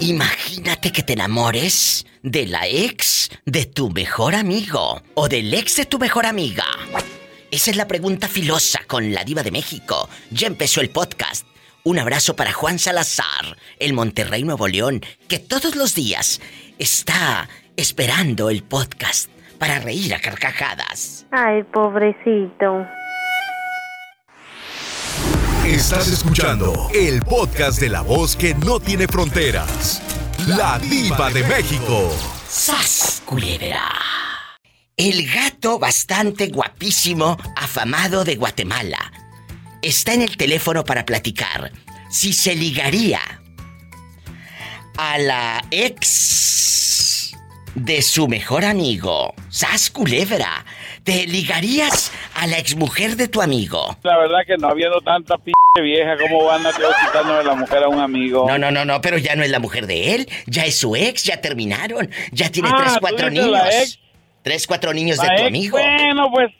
Imagínate que te enamores de la ex de tu mejor amigo o del ex de tu mejor amiga. Esa es la pregunta filosa con la diva de México. Ya empezó el podcast. Un abrazo para Juan Salazar, el Monterrey Nuevo León, que todos los días está esperando el podcast para reír a carcajadas. Ay, pobrecito. Estás escuchando el podcast de la voz que no tiene fronteras. La diva de México. ¡Sas, culebra! El gato bastante guapísimo, afamado de Guatemala, está en el teléfono para platicar si se ligaría a la ex de su mejor amigo, Sas Culebra. ¿Te ligarías a la exmujer de tu amigo? La verdad que no habiendo tanta p vieja, ¿cómo van a quitándole la mujer a un amigo? No, no, no, no, pero ya no es la mujer de él, ya es su ex, ya terminaron, ya tiene Ah, tres, ¿tú cuatro niños. la ex? Tres, cuatro niños La de tu ex, amigo. Bueno, pues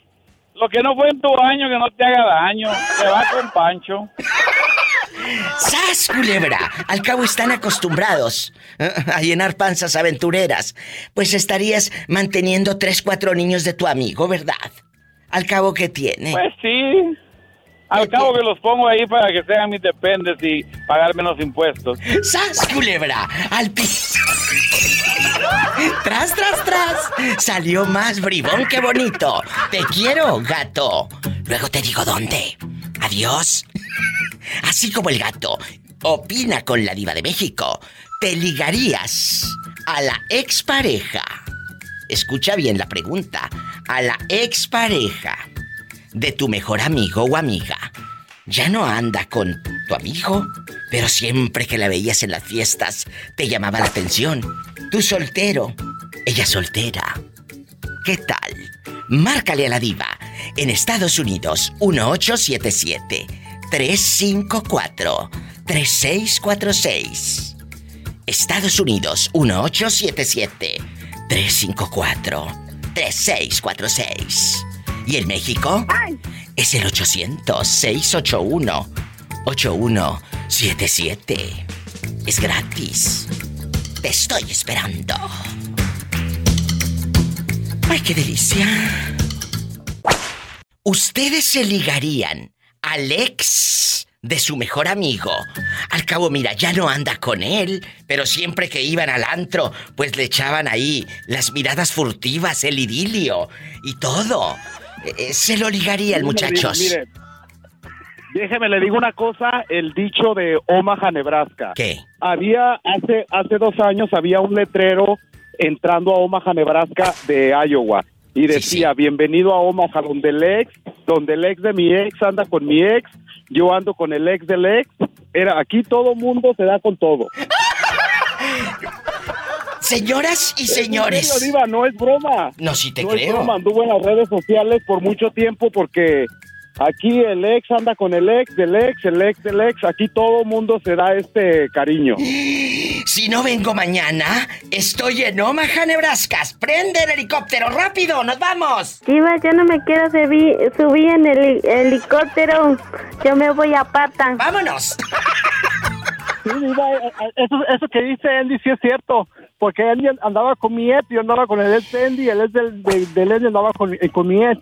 lo que no fue en tu año, que no te haga daño. Te va con Pancho. ¡Sas, culebra! Al cabo están acostumbrados a llenar panzas aventureras. Pues estarías manteniendo tres, cuatro niños de tu amigo, ¿verdad? Al cabo, ¿qué tiene? Pues sí. Al cabo que los pongo ahí para que sean mis dependes y pagar menos impuestos. ¡Sas, culebra! ¡Al piso! ¡Tras, tras, tras! Salió más bribón que bonito. Te quiero, gato. Luego te digo dónde. Adiós. Así como el gato opina con la diva de México, ¿te ligarías a la expareja? Escucha bien la pregunta. A la expareja de tu mejor amigo o amiga. Ya no anda con tu amigo, pero siempre que la veías en las fiestas te llamaba la atención. Tú soltero, ella soltera. ¿Qué tal? Márcale a la diva en Estados Unidos 1877 354 3646. Estados Unidos 1877 354 3646. ¿Y en México? Es el 800-681-8177. Es gratis. Te estoy esperando. ¡Ay, qué delicia! ¿Ustedes se ligarían al ex de su mejor amigo? Al cabo, mira, ya no anda con él, pero siempre que iban al antro, pues le echaban ahí las miradas furtivas, el idilio y todo. Eh, eh, se lo ligarían, muchachos. Mire, déjeme le digo una cosa, el dicho de Omaha, Nebraska. ¿Qué? Había hace hace dos años había un letrero entrando a Omaha, Nebraska de Iowa y decía bienvenido a Omaha donde el ex, donde el ex de mi ex anda con mi ex, yo ando con el ex del ex. Era aquí todo mundo se da con todo. Señoras y señores. En serio, Diva, no es broma. No, sí te no es creo. broma, anduvo en las redes sociales por mucho tiempo porque aquí el ex anda con el ex del ex, el ex del ex. Aquí todo mundo se da este cariño. Si no vengo mañana, estoy en Omaha, Nebraska. Prende el helicóptero, rápido, nos vamos. Diva, yo no me quiero subir, subir en el heli- helicóptero. Yo me voy a pata. ¡Vámonos! Sí, Diva, eh, eh, eso, eso que dice Andy sí es cierto. Porque Andy andaba con mi ex, yo andaba con el ex de Andy, el ex del, de, del Andy andaba con, eh, con mi ex.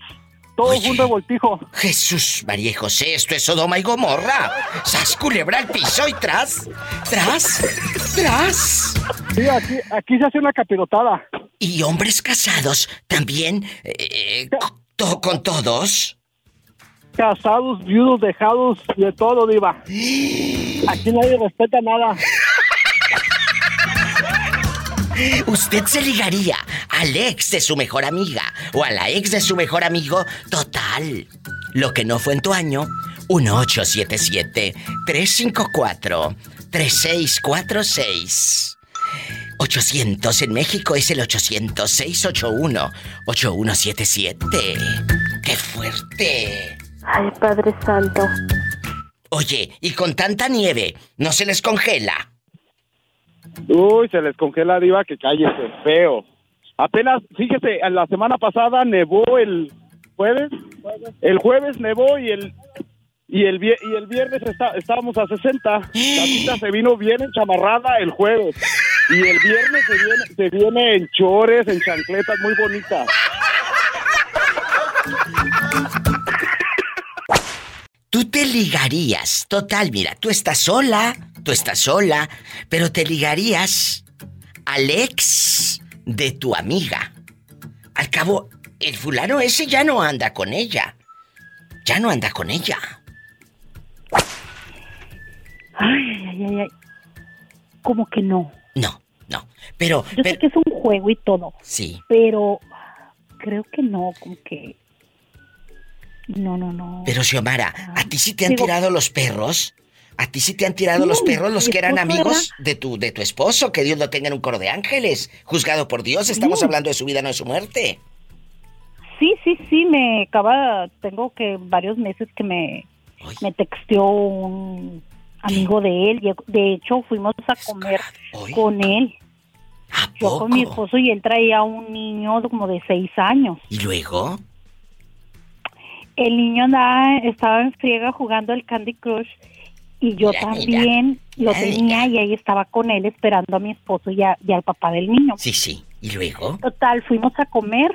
Todo fue un revoltijo. Jesús, María y José, esto es Sodoma y Gomorra. Sas culebra al piso y tras, tras, tras. Sí, aquí, aquí se hace una capirotada. ¿Y hombres casados también eh, to- con todos? Casados, viudos, dejados, de todo, Diva. Aquí nadie respeta nada. ¿Usted se ligaría al ex de su mejor amiga o a la ex de su mejor amigo? Total. Lo que no fue en tu año, 1877-354-3646. 800 en México es el 800-681-8177. ¡Qué fuerte! Ay, Padre Santo. Oye, y con tanta nieve, ¿no se les congela? Uy, se les congela diva que cállese, feo. Apenas, fíjese, la semana pasada nevó el jueves, el jueves nevó y el y el, y el viernes está- estábamos a 60. La cita se vino bien enchamarrada el jueves. Y el viernes se viene, se viene en chores, en chancletas, muy bonita. Tú te ligarías, total, mira, tú estás sola, tú estás sola, pero te ligarías al ex de tu amiga. Al cabo, el fulano ese ya no anda con ella. Ya no anda con ella. Ay, ay, ay, ay. Como que no. No, no. Pero, Yo pero sé que es un juego y todo, sí. pero creo que no, como que... No, no, no. Pero Xiomara, ¿a ti sí te han Digo- tirado los perros? ¿A ti sí te han tirado Sí, los perros los que eran amigos de tu de tu esposo? Que Dios lo tenga en un coro de ángeles. Juzgado por Dios, estamos Sí. hablando de su vida, no de su muerte. Sí, sí, sí, me acaba, tengo que varios meses que me, Ay, me texteó un amigo de él. De hecho, fuimos a comer Ay, con él. ¿A Yo con mi esposo y él traía un niño como de seis años. ¿Y luego? El niño andaba, estaba en friega jugando el Candy Crush y yo Mira, también lo mira. tenía y ahí estaba con él esperando a mi esposo y, a- y al papá del niño. Sí, sí. ¿Y luego? Total, fuimos a comer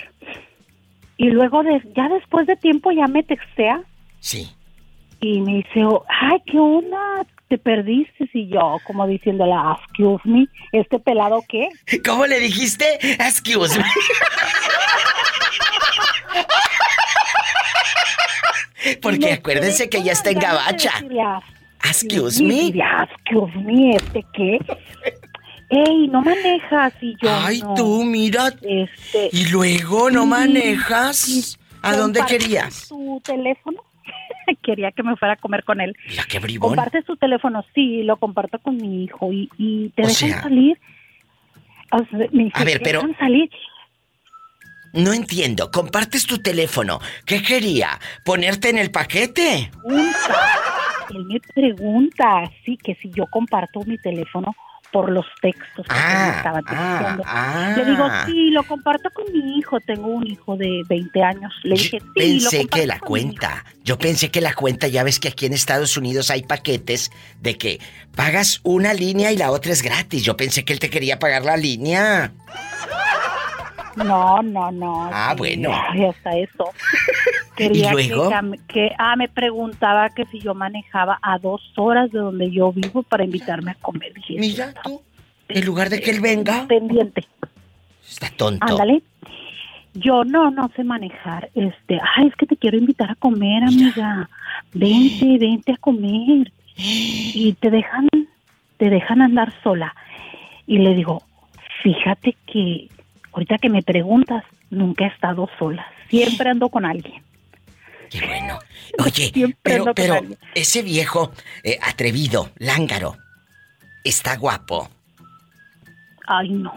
y luego de, ya después de tiempo ya me textea Sí. y me dice, oh, ay, ¿qué onda? ¿Te perdiste? Y yo, como diciéndole, excuse me, ¿este pelado qué? ¿Cómo le dijiste? Excuse me. Porque acuérdense que ya está en gabacha. Excuse me. excuse me, ¿este qué? Ey, no manejas y yo Ay, no. tú, mira. Este, ¿Y luego no manejas? ¿A dónde ¿compartes querías? tu teléfono? Quería que me fuera a comer con él. Mira qué bribón. ¿Compartes tu teléfono? Sí, lo comparto con mi hijo y, y te O dejan sea- salir. O sea, me dice, A ver, "¿Te pero- dejan salir? No entiendo. Compartes tu teléfono. ¿Qué quería? ¿Ponerte en el paquete? Él me pregunta, sí, que si yo comparto mi teléfono por los textos que Ah, me estaba ah, texteando. ah. Le digo, sí, lo comparto con mi hijo. Tengo un hijo de 20 años. Le dije, sí, pensé que la con mi hijo". cuenta, yo pensé que la cuenta, ya ves que aquí en Estados Unidos hay paquetes de que pagas una línea y la otra es gratis. Yo pensé que él te quería pagar la línea. No, no, no. Ah, sí, bueno. ay, hasta eso. Quería ¿Y luego? Que, que, ah, me preguntaba que si yo manejaba a dos horas de donde yo vivo para invitarme a comer. Mira tú, en lugar de que él venga, pendiente. está tonto. Ándale. Yo no, no sé manejar. Este, ay, es que te quiero invitar a comer, amiga. Vente, vente a comer. Y te dejan, te dejan andar sola. Y le digo, fíjate que ahorita que me preguntas, nunca he estado sola. Siempre ando con alguien. Qué bueno. Oye, Siempre pero, pero ese viejo eh, atrevido, lángaro, está guapo. Ay, no.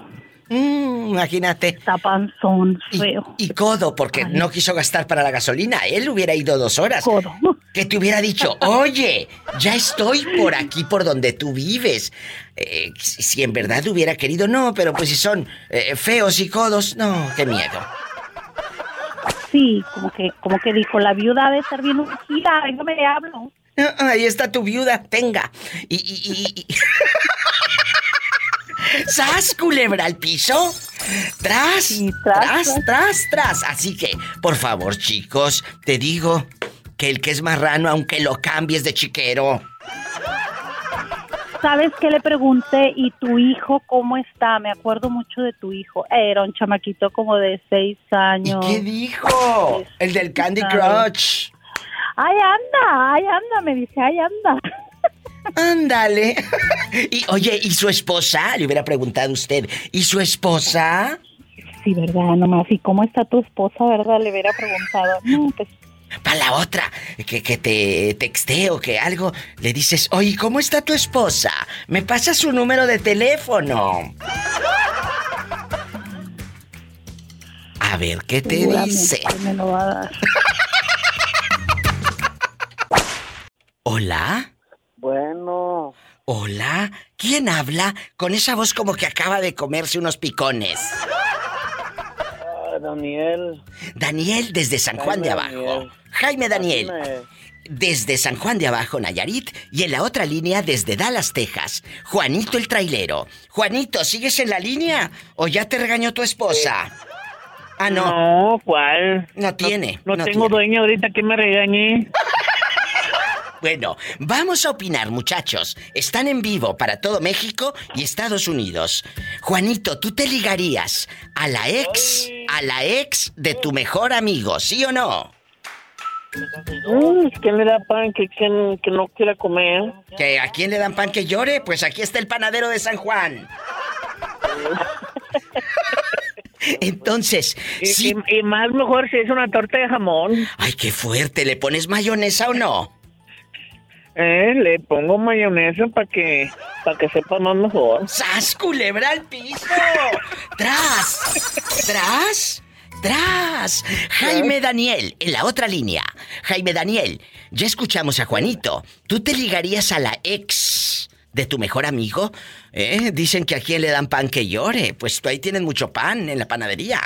Mm, imagínate. Está panzón, Y, feo. y codo, porque Ay. no quiso gastar para la gasolina. Él hubiera ido dos horas. Codo. Que te hubiera dicho, oye, ya estoy por aquí, por donde tú vives. Eh, si si en verdad hubiera querido, no, pero pues si son eh, feos y codos, no, qué miedo. Sí, como que, como que dijo, la viuda debe estar bien ungida, no me le hablo. Ah, Ahí está tu viuda, tenga. Y, y, y, y- ¡Sas, culebra al piso! ¡Tras! Sí, tras, tras, tras, tras, Así que, por favor, chicos, te digo que el que es marrano, aunque lo cambies de chiquero. ¿Sabes qué le pregunté? ¿Y tu hijo cómo está? Me acuerdo mucho de tu hijo. Era un chamaquito como de seis ¿Y años. qué dijo? El del Candy Crush. Ay, anda, ay, anda, me dice, ay, anda. Ándale. Y oye, ¿y su esposa? Le hubiera preguntado usted. ¿Y su esposa? Sí, verdad, nomás. ¿Y cómo está tu esposa, verdad? Le hubiera preguntado. No, pues, Para la otra, que, que te texte o que algo, le dices, oye, ¿cómo está tu esposa? ¿Me pasa su número de teléfono? A ver, ¿qué te dice? me lo va a dar. ¿Hola? Bueno, ¿Hola? ¿Quién habla con esa voz como que acaba de comerse unos picones? Daniel. Daniel desde San Juan de Abajo. Daniel. Jaime Daniel. Desde San Juan de Abajo, Nayarit, y en la otra línea desde Dallas, Texas, Juanito el trailero. Juanito, ¿sigues en la línea o ya te regañó tu esposa? Ah, no. No, ¿cuál? No tiene. No, no tengo tiene. dueño ahorita que me regañe. Bueno, vamos a opinar, muchachos. Están en vivo para todo México y Estados Unidos. Juanito, ¿tú te ligarías a la ex, a la ex de tu mejor amigo, sí o no? Mm, ¿Quién le da pan que, que, que no quiera comer? ¿Que a quién le dan pan que llore? Pues aquí está el panadero de San Juan. Entonces, Y, sí. y- y más mejor si es una torta de jamón. Ay, qué fuerte. ¿Le pones mayonesa o no? Eh, le pongo mayonesa para que, para que sepa más mejor. ¡Sas, culebra al piso! ¡Tras! ¡Tras! ¡Tras! Jaime Daniel, en la otra línea. Jaime Daniel, ya escuchamos a Juanito. ¿Tú te ligarías a la ex de tu mejor amigo? ¿Eh? Dicen que a quien le dan pan que llore. Pues tú ahí tienes mucho pan en la panadería.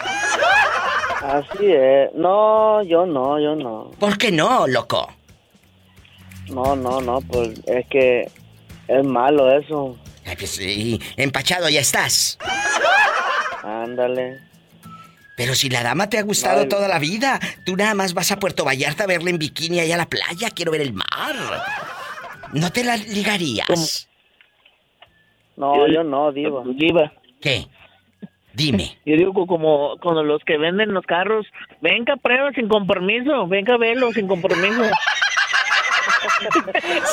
Así es. No, yo no, yo no. ¿Por qué no, loco? No, no, no, pues es que es malo eso. Ay, pues, sí, empachado ya estás. Ándale. Pero si la dama te ha gustado Ay. toda la vida, tú nada más vas a Puerto Vallarta a verla en bikini allá a la playa. Quiero ver el mar. ¿No te la ligarías? No, yo no, diva. Diva. ¿Qué? Dime. Yo digo co- como cuando los que venden los carros, venga, prueba sin compromiso, venga, velo sin compromiso.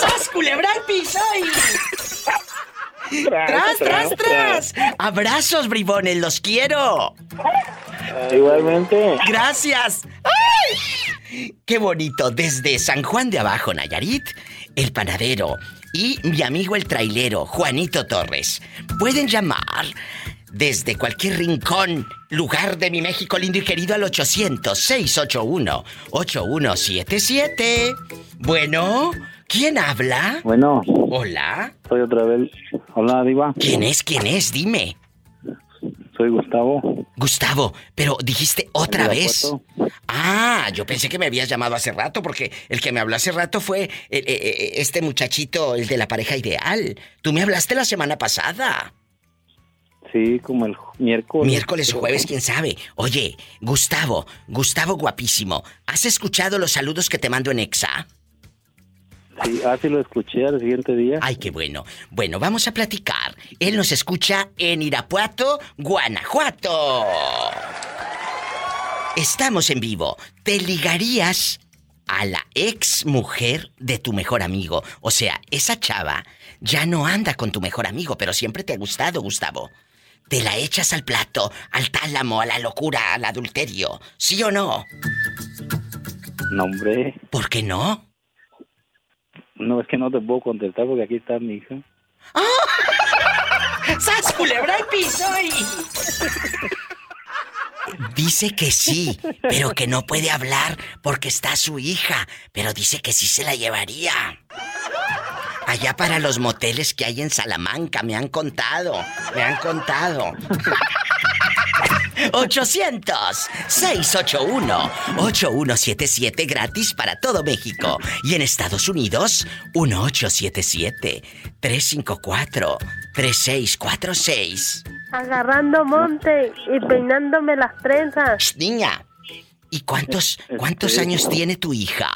¡Sas, culebra al piso y... ¡Tras, tras, tras! Abrazos, bribones, los quiero. Igualmente. Gracias. ¡Ay! Qué bonito. Desde San Juan de Abajo, Nayarit, el panadero y mi amigo el trailero, Juanito Torres. Pueden llamar desde cualquier rincón, lugar de mi México lindo y querido al 800-681-8177. Bueno, ¿quién habla? Bueno, Hola. soy otra vez. Hola, Diva. ¿Quién es? ¿Quién es? Dime. Soy Gustavo. Gustavo, pero dijiste otra ¿De vez. Ah, yo pensé que me habías llamado hace rato porque el que me habló hace rato fue eh, eh, eh, este muchachito, el de la pareja ideal. Tú me hablaste la semana pasada. Sí, como el miércoles. Miércoles o jueves, quién sabe. Oye, Gustavo, Gustavo guapísimo, ¿has escuchado los saludos que te mando en Exa? Sí, ah, sí lo escuché al siguiente día. Ay, qué bueno. Bueno, vamos a platicar. Él nos escucha en Irapuato, Guanajuato. Estamos en vivo. ¿Te ligarías a la ex mujer de tu mejor amigo? O sea, esa chava ya no anda con tu mejor amigo, pero siempre te ha gustado, Gustavo. ¿Te la echas al plato, al tálamo, a la locura, al adulterio? ¿Sí o no? No, hombre. ¿Por qué no? No, es que no te puedo contestar porque aquí está mi hija. ¡Sas, culebra al piso. Dice que sí, pero que no puede hablar porque está su hija, pero dice que sí se la llevaría. Allá para los moteles que hay en Salamanca, me han contado, me han contado. 800-681-8177 gratis para todo México. Y en Estados Unidos, 1877-354-3646. Agarrando monte y peinándome las trenzas. Shh, niña, ¿y cuántos, cuántos Este- años tiene tu hija?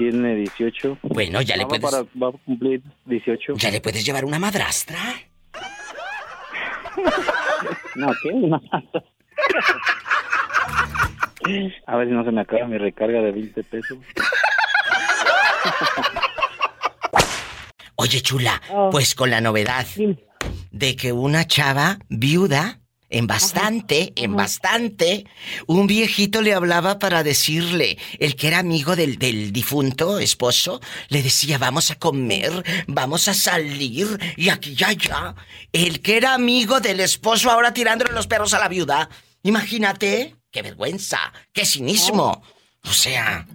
Tiene 18. Bueno, ya le puedes... para- va a cumplir 18. ¿Ya le puedes llevar una madrastra? No, ¿qué? No. A ver si no se me acaba mi recarga de 20 pesos. Oye, chula, Oh. pues con la novedad de que una chava viuda, en bastante, en bastante, un viejito le hablaba para decirle, el que era amigo del, del difunto esposo, le decía, vamos a comer, vamos a salir, y aquí ya, ya. El que era amigo del esposo ahora tirándole los perros a la viuda. Imagínate, qué vergüenza, qué cinismo. O sea,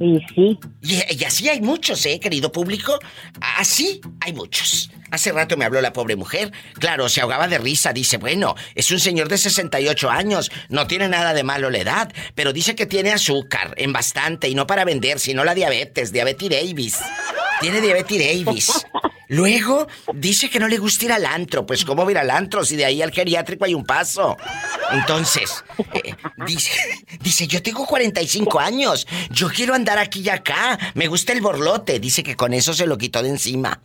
Y sí. Y, así hay muchos, ¿eh, querido público? Así hay muchos. Hace rato me habló la pobre mujer. Claro, se ahogaba de risa. Dice, bueno, es un señor de 68 años. No tiene nada de malo la edad. Pero dice que tiene azúcar en bastante. Y no para vender, sino la diabetes. Diabetes Davis. Tiene diabetes Davis. Luego dice que no le gusta ir al antro. Pues ¿cómo ir al antro si de ahí al geriátrico hay un paso? Entonces, eh, dice, dice, yo tengo 45 años. Yo quiero andar aquí y acá. Me gusta el borlote. Dice que con eso se lo quitó de encima.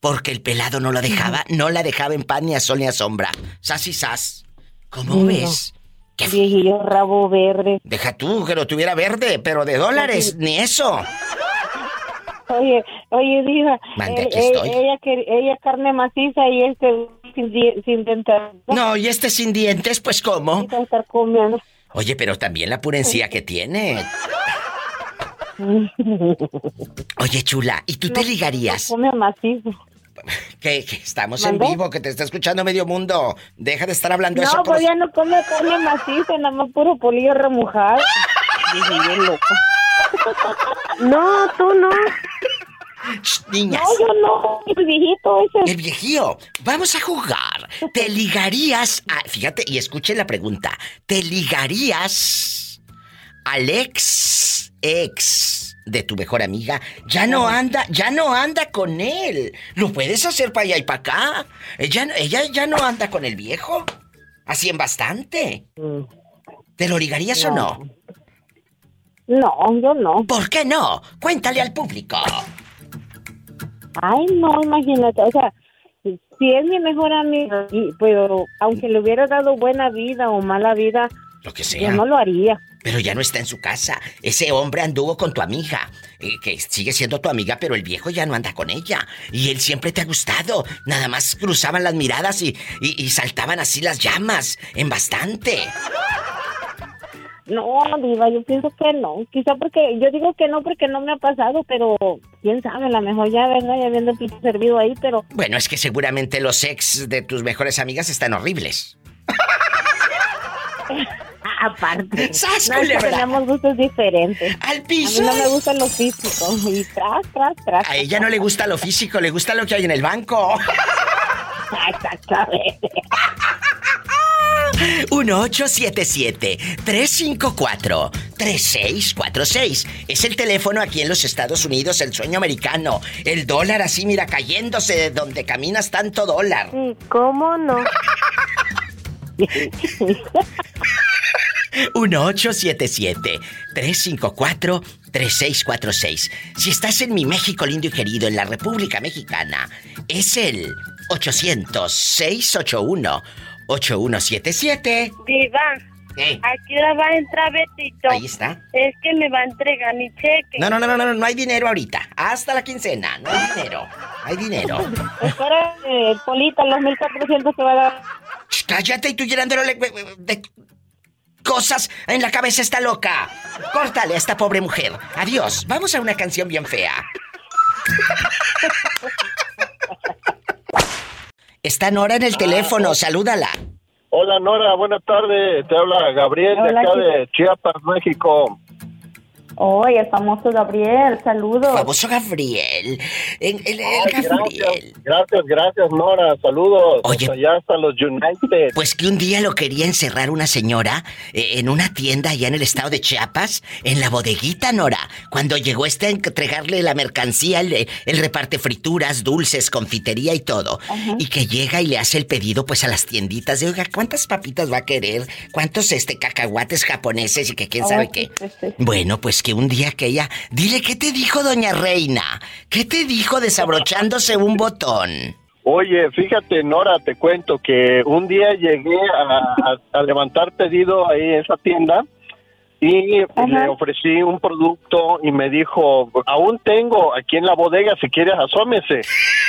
Porque el pelado no lo dejaba, no la dejaba en pan ni a sol ni a sombra. Sas y sas. ¿Cómo ves? ¿Qué viejillo rabo verde. Deja tú que lo tuviera verde, pero de dólares, ni eso. Oye, oye, Diva. Eh, eh, ella, ella carne maciza y este sin, sin dientes. No, y este sin dientes, pues ¿cómo? Estar comiendo. Oye, pero también la purencia que tiene. Oye, chula, ¿y tú te ligarías? come macizo. Que, estamos en vivo, que te está escuchando medio mundo. Deja de estar hablando no, eso. No, pues ya no come carne maciza, nada más puro polillo remojado. loco. No, tú no. niñas. No, yo no, el viejito ese. El viejío. Vamos a jugar. ¿Te ligarías a... Fíjate, y escuche la pregunta. ¿Te ligarías al ex, de tu mejor amiga? Ya no anda, ya no anda con él. Lo puedes hacer para allá y para acá. Ella, ella ya no anda con el viejo. Así en bastante. Mm. ¿Te lo ligarías o no? No, yo no. ¿Por qué no? Cuéntale al público. Ay, no, imagínate, o sea, si es mi mejor amigo, pero aunque le hubiera dado buena vida o mala vida, lo que sea. Yo no lo haría. Pero ya no está en su casa. Ese hombre anduvo con tu amiga, eh, que sigue siendo tu amiga, pero el viejo ya no anda con ella. Y él siempre te ha gustado. Nada más cruzaban las miradas y, y saltaban así las llamas, en bastante. No, Diva, yo pienso que no. Quizá porque, yo digo que no porque no me ha pasado, pero quién sabe, a lo mejor ya venga ya habiendo servido ahí, pero. Bueno, es que seguramente los ex de tus mejores amigas están horribles. Aparte. no, tenemos gustos diferentes. Al piso. A mí no me gusta lo físico. Y tras, tras, tras. A ella no le gusta lo físico, le gusta lo que hay en el banco. Exactamente. 1877-354-3646. Es el teléfono aquí en los Estados Unidos, el sueño americano. El dólar así, mira, cayéndose de donde caminas tanto dólar. ¿Cómo no? 1877-354-3646. Si estás en mi México lindo y querido, en la República Mexicana, es el 800-681. 8177. Viva. Aquí la va a entrar Betito. Ahí está. Es que me va a entregar mi cheque. No, no, no, no, no, no hay dinero ahorita. Hasta la quincena, no hay dinero. Hay dinero. Espera, eh, Polita, los 1400 que va a dar. Cállate y tú llenándolo de cosas en la cabeza está loca. Córtale a esta pobre mujer. Adiós. Vamos a una canción bien fea. Está Nora en el teléfono, salúdala. Hola Nora, buenas tardes. Te habla Gabriel de acá de Chiapas, México. Oye, el famoso Gabriel, saludos. Famoso Gabriel. El, Gabriel. Gracias, gracias, Nora. Saludos. Oye, hasta allá hasta los United. Pues que un día lo quería encerrar una señora eh, en una tienda allá en el estado de Chiapas, en la bodeguita, Nora. Cuando llegó este a entregarle la mercancía, el, el reparte frituras, dulces, confitería y todo. Y que llega y le hace el pedido pues a las tienditas de, oiga, ¿cuántas papitas va a querer? ¿Cuántos este cacahuates japoneses y que quién sabe qué? Bueno, pues un día que ella... Dile, ¿qué te dijo doña Reina? ¿Qué te dijo desabrochándose un botón? Oye, fíjate, Nora, te cuento que un día llegué a, levantar pedido ahí en esa tienda y le ofrecí un producto y me dijo, aún tengo aquí en la bodega, si quieres asómese.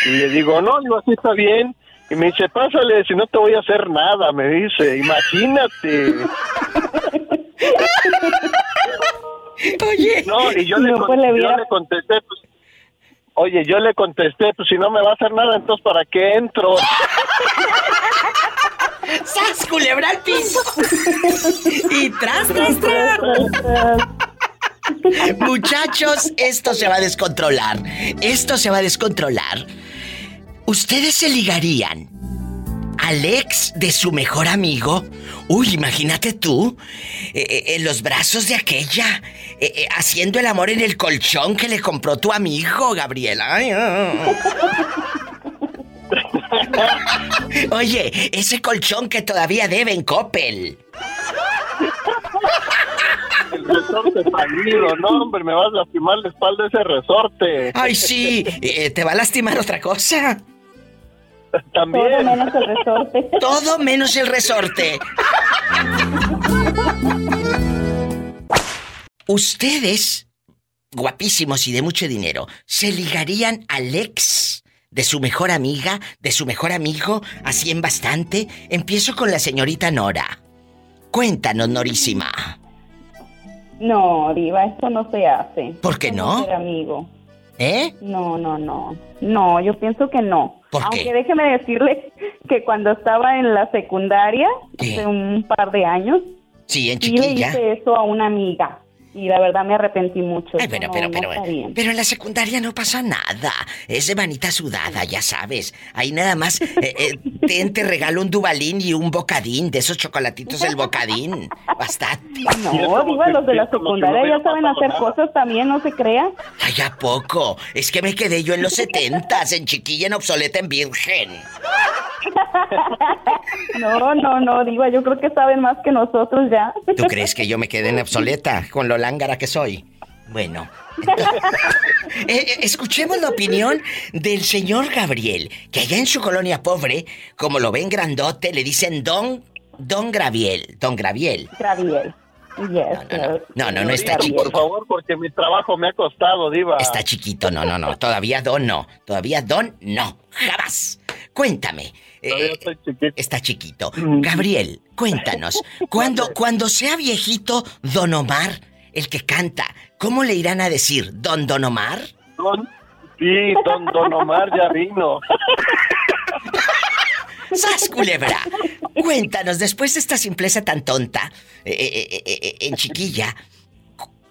Y le digo, no, yo así está bien. Y me dice, pásale, si no te voy a hacer nada, me dice, imagínate. Oye. No, y yo, le, pues, le contesté, pues, oye, yo le contesté, pues si no me va a hacer nada, entonces ¿para qué entro? ¡Sas, culebra al piso! y tras, tras, tras. Muchachos, esto se va a descontrolar. Esto se va a descontrolar. ¿Ustedes se ligarían al ex de su mejor amigo? Uy, imagínate tú, eh, eh, en los brazos de aquella, eh, haciendo el amor en el colchón que le compró tu amigo, Gabriela. Ah. Oye, ese colchón que todavía debe en Coppel. El resorte fallido, no, hombre, me vas a lastimar la espalda ese resorte. Ay, sí, te va a lastimar otra cosa. También. Todo menos el resorte. Todo menos el resorte. Ustedes, guapísimos y de mucho dinero, ¿se ligarían al ex de su mejor amiga, de su mejor amigo, así en bastante? Empiezo con la señorita Nora. Cuéntanos, Norísima. No, Diva, esto no se hace. ¿Por qué no? Ser amigo. ¿Eh? No, no, no. No, yo pienso que no. ¿Por Aunque qué? déjeme decirle que cuando estaba en la secundaria, ¿Qué? hace un par de años, Sí, en le hice eso a una amiga. Y la verdad me arrepentí mucho. Pero, no- pero, no pero, está bien. pero en la secundaria no pasa nada. Es de manita sudada, ya sabes. Ahí nada más, eh, eh, ten, te regalo un dubalín y un bocadín, de esos chocolatitos del bocadín. Bastante. No, Diva, los de la secundaria ya saben hacer cosas también, no se crea. Ay, ¿a poco? Es que me quedé yo en los setentas, en chiquilla, en obsoleta, en virgen. No, no, no, Diva, yo creo que saben más que nosotros ya. ¿Tú crees que yo me quedé en obsoleta con lo lángara que soy? Bueno. Eh, eh, escuchemos la opinión del señor Gabriel, que allá en su colonia pobre, como lo ven grandote, le dicen Don, Don Graviel, Don Graviel. Graviel. Yes. No, no, no está chiquito. Por favor, porque mi trabajo me ha costado, Diva. Está chiquito, no, no, no. Todavía Don no. Todavía Don no. Jamás. Cuéntame. eh, está chiquito. Gabriel, cuéntanos. Cuando, cuando sea viejito Don Omar, el que canta, ¿cómo le irán a decir? ¿Don Don Omar? Don, sí, don, don Omar ya vino. ¡Sas, culebra! Cuéntanos, después de esta simpleza tan tonta, eh, eh, eh, en chiquilla,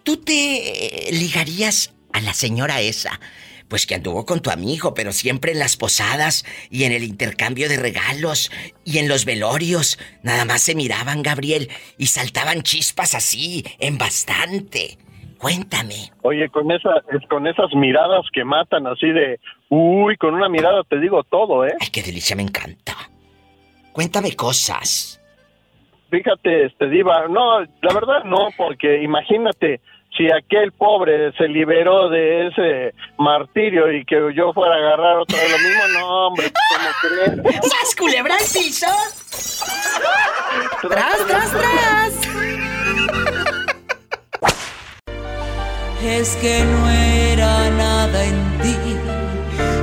¿tú te ligarías a la señora esa? Pues que anduvo con tu amigo, pero siempre en las posadas y en el intercambio de regalos y en los velorios. Nada más se miraban, Gabriel, y saltaban chispas así, en bastante. Cuéntame. Oye, con esa, es con esas miradas que matan así de, uy, con una mirada te digo todo, ¿eh? Ay, qué delicia, me encanta. Cuéntame cosas. Fíjate, este diva, no, la verdad no, porque imagínate si aquel pobre se liberó de ese martirio y que yo fuera a agarrar otra vez lo mismo, no, hombre, ¿cómo crees? ¡Sas, culebra al piso! ¡Tras, tras, tras! Es que no era nada en ti,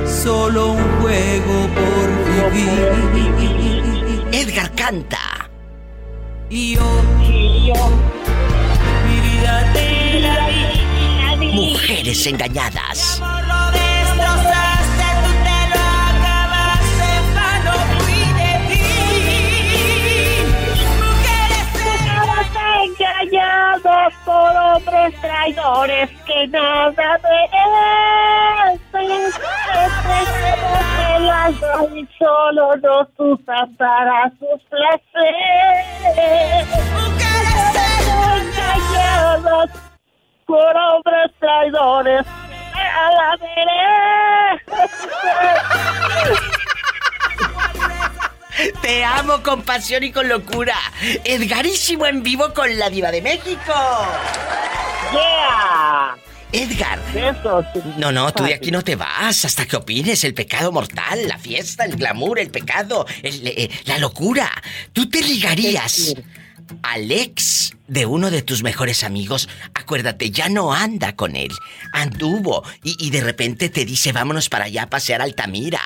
solo un juego por vivir. Edgar canta. Y yo, y yo, mi vida te Mujeres engañados por hombres traidores que nada merecen. Las doy solo nos usan para sus placeres. engañados por hombres traidores nada merecen. Te amo con pasión y con locura. Edgarísimo en vivo con la diva de México. Yeah. Edgar. No, no, tú de aquí no te vas hasta que opines el pecado mortal, la fiesta, el glamour, el pecado, el, eh, la locura. ¿Tú te ligarías al ex de uno de tus mejores amigos? Acuérdate, ya no anda con él. Anduvo y, y de repente te dice, vámonos para allá a pasear a Altamira.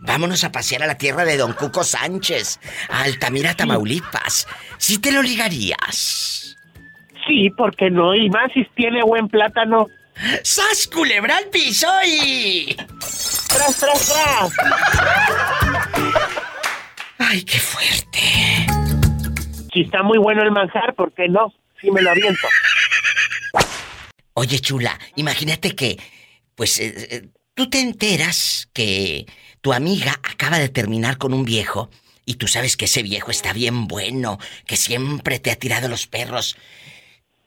Vámonos a pasear a la tierra de Don Cuco Sánchez, a Altamira, Tamaulipas. ¿Sí te lo ligarías? Sí, porque no, y más si tiene buen plátano. ¡Sas, culebra al piso y... ¡Tras, tras, tras! ¡Ay, qué fuerte! Si está muy bueno el manjar, ¿por qué no? Sí me lo aviento. Oye, chula, imagínate que, pues, eh, eh, tú te enteras que tu amiga acaba de terminar con un viejo y tú sabes que ese viejo está bien bueno, que siempre te ha tirado los perros.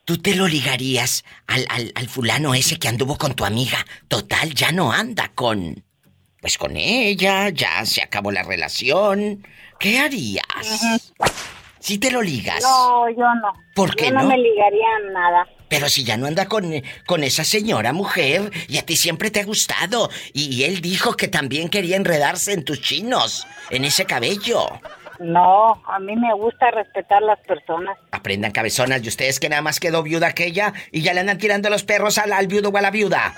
¿Tú te lo ligarías al, al, al fulano ese que anduvo con tu amiga? Total, ya no anda con... Pues con ella, ya se acabó la relación. ¿Qué harías? Si te lo ligas. No, yo no. ¿Por qué yo no? no? me ligaría nada. Pero si ya no anda con, con esa señora mujer y a ti siempre te ha gustado. Y, y él dijo que también quería enredarse en tus chinos, en ese cabello. No, a mí me gusta respetar las personas. Aprendan cabezonas y ustedes que nada más quedó viuda aquella y ya le andan tirando los perros al, al viudo o a la viuda.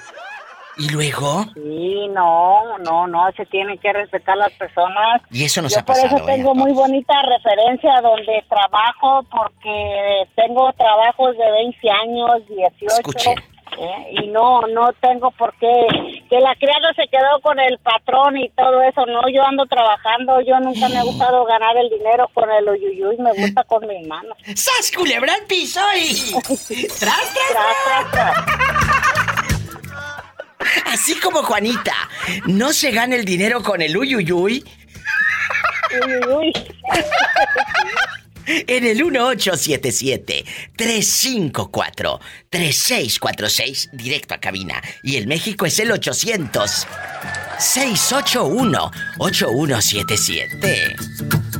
¿Y luego? Sí, no, no, no, se tienen que respetar las personas. Y eso nos Yo ha por pasado, eso ¿eh? tengo muy bonita referencia donde trabajo, porque tengo trabajos de 20 años, 18. Escuche. ¿eh? Y no, no tengo por qué. Que la criada se quedó con el patrón y todo eso. No, yo ando trabajando. Yo nunca me ha gustado ganar el dinero con el uyuyuy. Me gusta con mis manos. ¡Sas, culebra al piso y... ¡Tras, tras, tras, tras! Así como Juanita no se gana el dinero con el uyuyuy. Uyuyuy. En el 1877-354-3646, directo a cabina. Y el México es el 800-681-8177.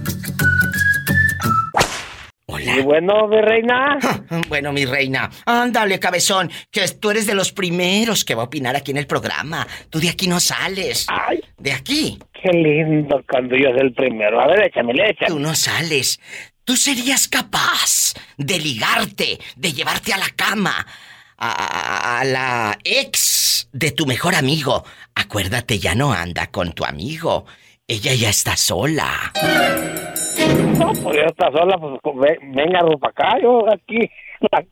Hola. Y bueno, mi reina. Bueno, mi reina, ándale, cabezón, que tú eres de los primeros que va a opinar aquí en el programa. Tú de aquí no sales. Ay. De aquí. Qué lindo cuando yo soy el primero. A ver, échame, échame. Tú no sales. Tú serías capaz de ligarte, de llevarte a la cama a, a la ex de tu mejor amigo. Acuérdate, ya no anda con tu amigo. Ella ya está sola. No, pues ya está sola, pues venga para acá, yo aquí. la-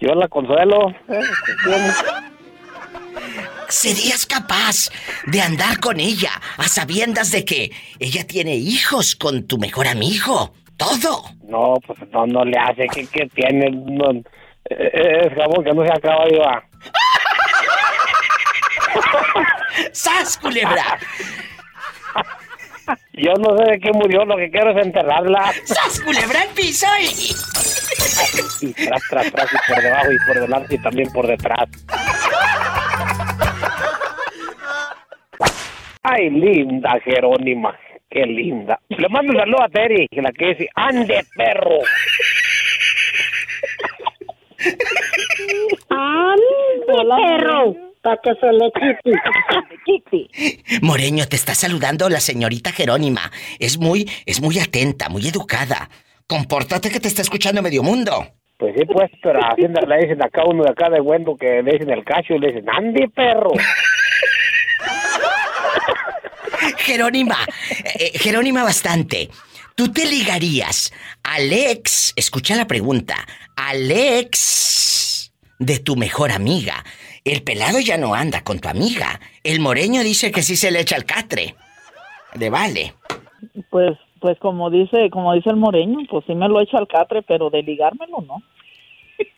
yo la consuelo. ¿Serías capaz de andar con ella a sabiendas de que ella tiene hijos con tu mejor amigo? Todo. No, pues no, no le hace. ¿Qué, qué tiene? No, eh, es jabón que no se acaba de va. ¡Sas, culebra! Yo no sé de qué murió, lo que quiero es enterrarla. ¡Sas, culebra al piso y... Y tras, tras, tras, y por debajo, y por delante, y también por detrás. Ay, linda Jerónima, qué linda. Le mando un saludo a Terry, la que dice, ande perro. ¡Ande, perro! Para que se le quite. Moreño, te está saludando la señorita Jerónima. Es muy, es muy atenta, muy educada. Compórtate que te está escuchando medio mundo. Pues sí, pues, pero así le dicen acá uno de acá de Wendo que le dicen el cacho y le dicen, ande perro. Jerónima, eh, eh, Jerónima bastante. ¿Tú te ligarías al ex, escucha la pregunta, al ex de tu mejor amiga? El pelado ya no anda con tu amiga. El moreño dice que sí se le echa el catre. De vale. Pues, pues como dice, como dice el moreño, pues sí me lo echo al catre, pero de ligármelo no.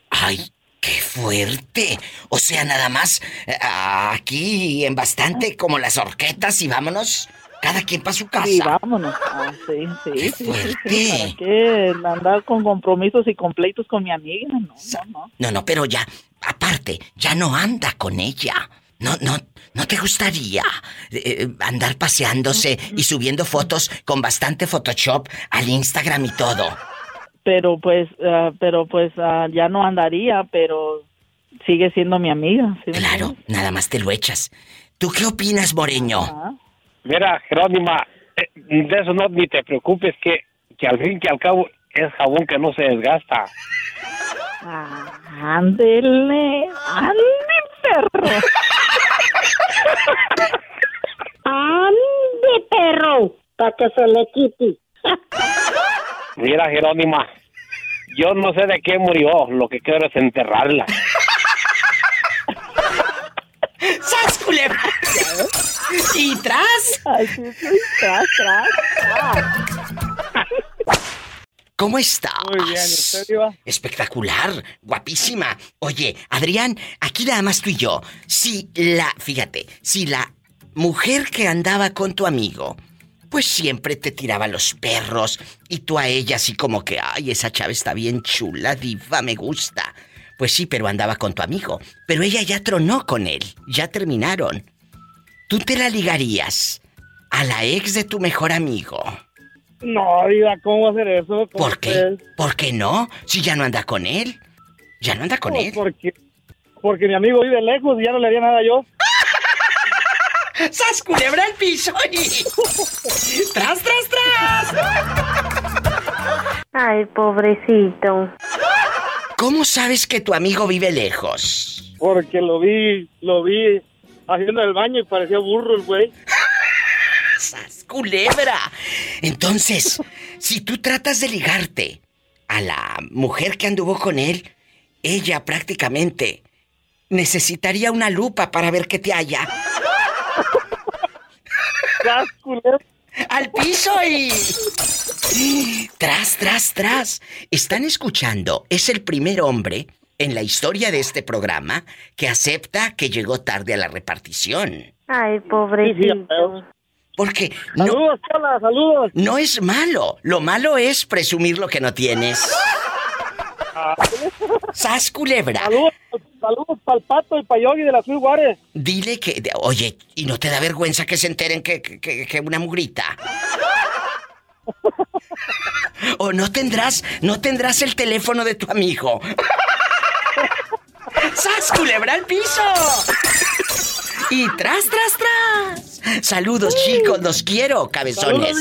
¡Ay, qué fuerte! O sea, nada más eh, aquí en bastante como las horquetas y vámonos. Cada quien para su casa. Sí, vámonos. Ah, sí, sí, ¡Qué sí, sí, fuerte! sí. ¿Para qué andar con compromisos y compleitos con mi amiga? No, no, no. No, no, pero ya, aparte, ya no anda con ella. No, no, ¿no te gustaría eh, andar paseándose y subiendo fotos con bastante Photoshop al Instagram y todo? Pero pues, ah, pero pues ah, ya no andaría, pero sigue siendo mi amiga. ¿sí me Claro, nada más te lo echas. ¿Tú qué opinas, Moreño? Mira, Jerónima, eh, de eso no ni te preocupes, que, que al fin que al cabo es jabón que no se desgasta. Ah, ándele, ande, perro. ¡Ande, perro! Para que se le quite. Mira, Jerónima, yo no sé de qué murió, lo que quiero es enterrarla. ¡Sas, culebra! ¿Y tras? Tras, tras, tras. ¿Cómo estás? Muy bien, ¿usted, Diva? Espectacular, guapísima. Oye, Adrián, aquí nada más tú y yo. Si la, fíjate, si la mujer que andaba con tu amigo, pues siempre te tiraba los perros y tú a ella así como que, ay, esa chava está bien chula, diva, me gusta. Pues sí, pero andaba con tu amigo. Pero ella ya tronó con él, ya terminaron. ¿Tú te la ligarías a la ex de tu mejor amigo? No, Diva, ¿cómo va a hacer eso? ¿Cómo ¿Por qué? usted? ¿Por qué no? Si ya no anda con él. Ya no anda con No, él. Porque, porque mi amigo vive lejos y ya no le haría nada yo. ¡Sas culebra al piso! y- ¡Tras, tras, tras! Ay, pobrecito. ¿Cómo sabes que tu amigo vive lejos? Porque lo vi, lo vi haciendo el baño y parecía burro el güey. ¡Sas culebra! Entonces, si tú tratas de ligarte a la mujer que anduvo con él, ella prácticamente necesitaría una lupa para ver qué te haya. ¡Al piso y... Tras, tras, tras. Están escuchando. Es el primer hombre en la historia de este programa que acepta que llegó tarde a la repartición. Ay, pobrecito. Porque no, Saludos, Carla, saludos. no es malo. Lo malo es presumir lo que no tienes. ¡Sas culebra! Saludos, saludos para el pato y para Yogi de la Sui Juárez. Dile que... Oye, ¿y no te da vergüenza que se enteren que, que, que- que una mugrita? ¿O no tendrás, no tendrás el teléfono de tu amigo? ¡Sas, culebra al piso! Y tras, tras, tras. Saludos, chicos, los quiero, cabezones.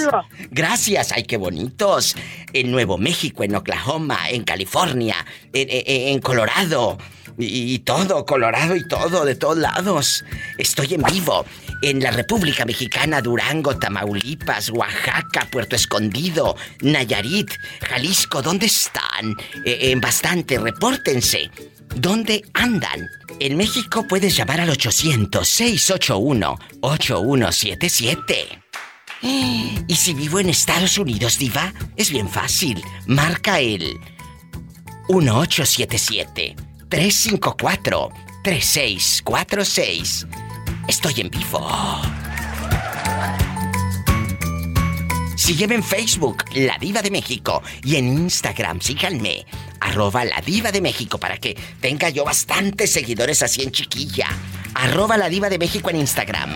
Gracias, ay, qué bonitos. En Nuevo México, en Oklahoma, en California, en, en- en Colorado. Y, y todo, Colorado y todo, de todos lados. Estoy en vivo. En la República Mexicana, Durango, Tamaulipas, Oaxaca, Puerto Escondido, Nayarit, Jalisco, ¿dónde están? Eh, en bastante, repórtense. ¿Dónde andan? En México puedes llamar al 800-681-8177. Y si vivo en Estados Unidos, Diva, es bien fácil. Marca el 1877-354-3646. Estoy en vivo. Sígueme en Facebook, La Diva de México, y en Instagram, síganme, arroba La Diva de México, para que tenga yo bastantes seguidores así en chiquilla. Arroba La Diva de México en Instagram.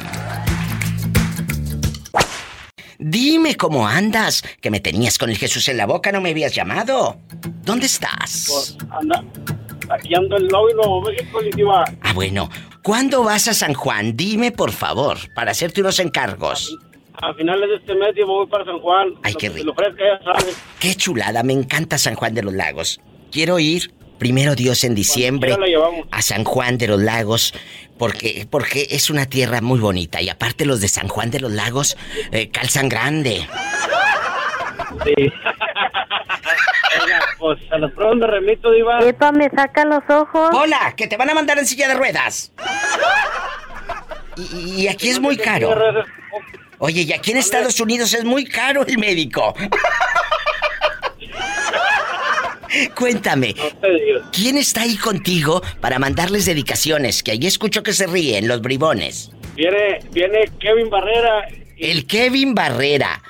Dime cómo andas, que me tenías con el Jesús en la boca, no me habías llamado. ¿Dónde estás? Pues, anda, aquí ando en Lobby, Nuevo México, Diva. Ah, bueno, ¿cuándo vas a San Juan? Dime, por favor, para hacerte unos encargos. A finales de este mes yo me voy para San Juan. Ay, qué rico. le ofrezca, ya sabes. Qué chulada, me encanta San Juan de los Lagos. Quiero ir, primero Dios, en diciembre a San Juan de los Lagos, porque, porque es una tierra muy bonita. Y aparte los de San Juan de los Lagos eh, calzan grande. Sí. Oiga, pues a las pruebas me remito, Diva. Epa, me saca los ojos. ¡Hola! ¡Que te van a mandar en silla de ruedas! Y, y aquí es muy caro. Oye, y aquí en Estados Unidos es muy caro el médico. Cuéntame, ¿quién está ahí contigo para mandarles dedicaciones? Que ahí escucho que se ríen los bribones. Viene, viene Kevin Barrera. El Kevin Barrera.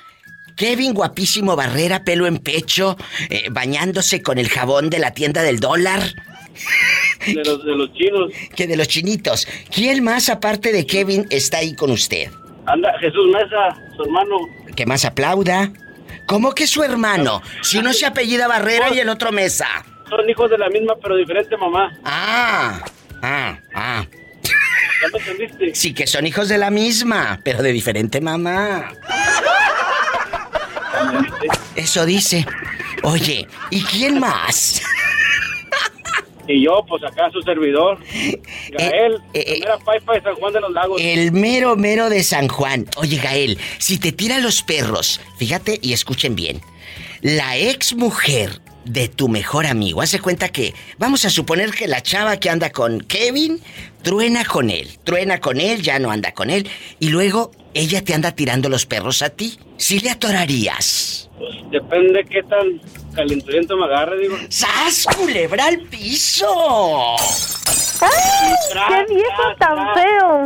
Kevin guapísimo Barrera, pelo en pecho, eh, bañándose con el jabón de la tienda del dólar. De los, de los chinos. Que de los chinitos. ¿Quién más aparte de Kevin está ahí con usted? Anda Jesús Mesa, su hermano. Que más aplauda. ¿Cómo que su hermano? Si uno se apellida Barrera y el otro Mesa. Son hijos de la misma pero diferente mamá. Ah, ah, ah. ¿Ya me entendiste? Sí que son hijos de la misma, pero de diferente mamá. Eso dice. Oye, ¿y quién más? Y yo, pues acá su servidor. Gael, eh, primera paipa de San Juan de los Lagos. El mero mero de San Juan. Oye, Gael, si te tiran los perros, fíjate y escuchen bien. La ex mujer de tu mejor amigo, hace cuenta que, vamos a suponer que la chava que anda con Kevin, truena con él, truena con él, ya no anda con él, y luego ella te anda tirando los perros a ti. ¿Sí le atorarías? Pues depende qué tan calenturiento me agarre, digo. ¡Sas, culebra al piso! ¡Ay! ¡Qué viejo tan feo!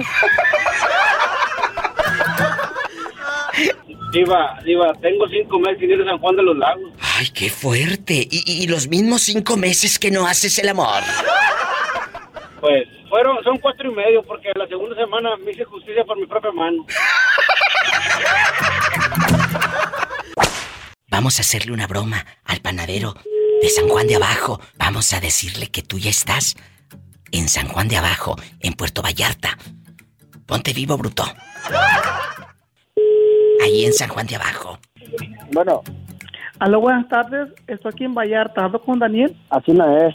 Diva, Diva, tengo cinco meses sin ir a San Juan de los Lagos. ¡Ay, qué fuerte! Y, y- y los mismos cinco meses que no haces el amor. Pues fueron, son cuatro y medio porque la segunda semana me hice justicia por mi propia mano. Vamos a hacerle una broma al panadero de San Juan de Abajo. Vamos a decirle que tú ya estás en San Juan de Abajo, en Puerto Vallarta. Ponte vivo, bruto. Ahí en San Juan de Abajo. Bueno, Aló, buenas tardes. Estoy aquí en Vallarta. ¿Hablo con Daniel? así no es.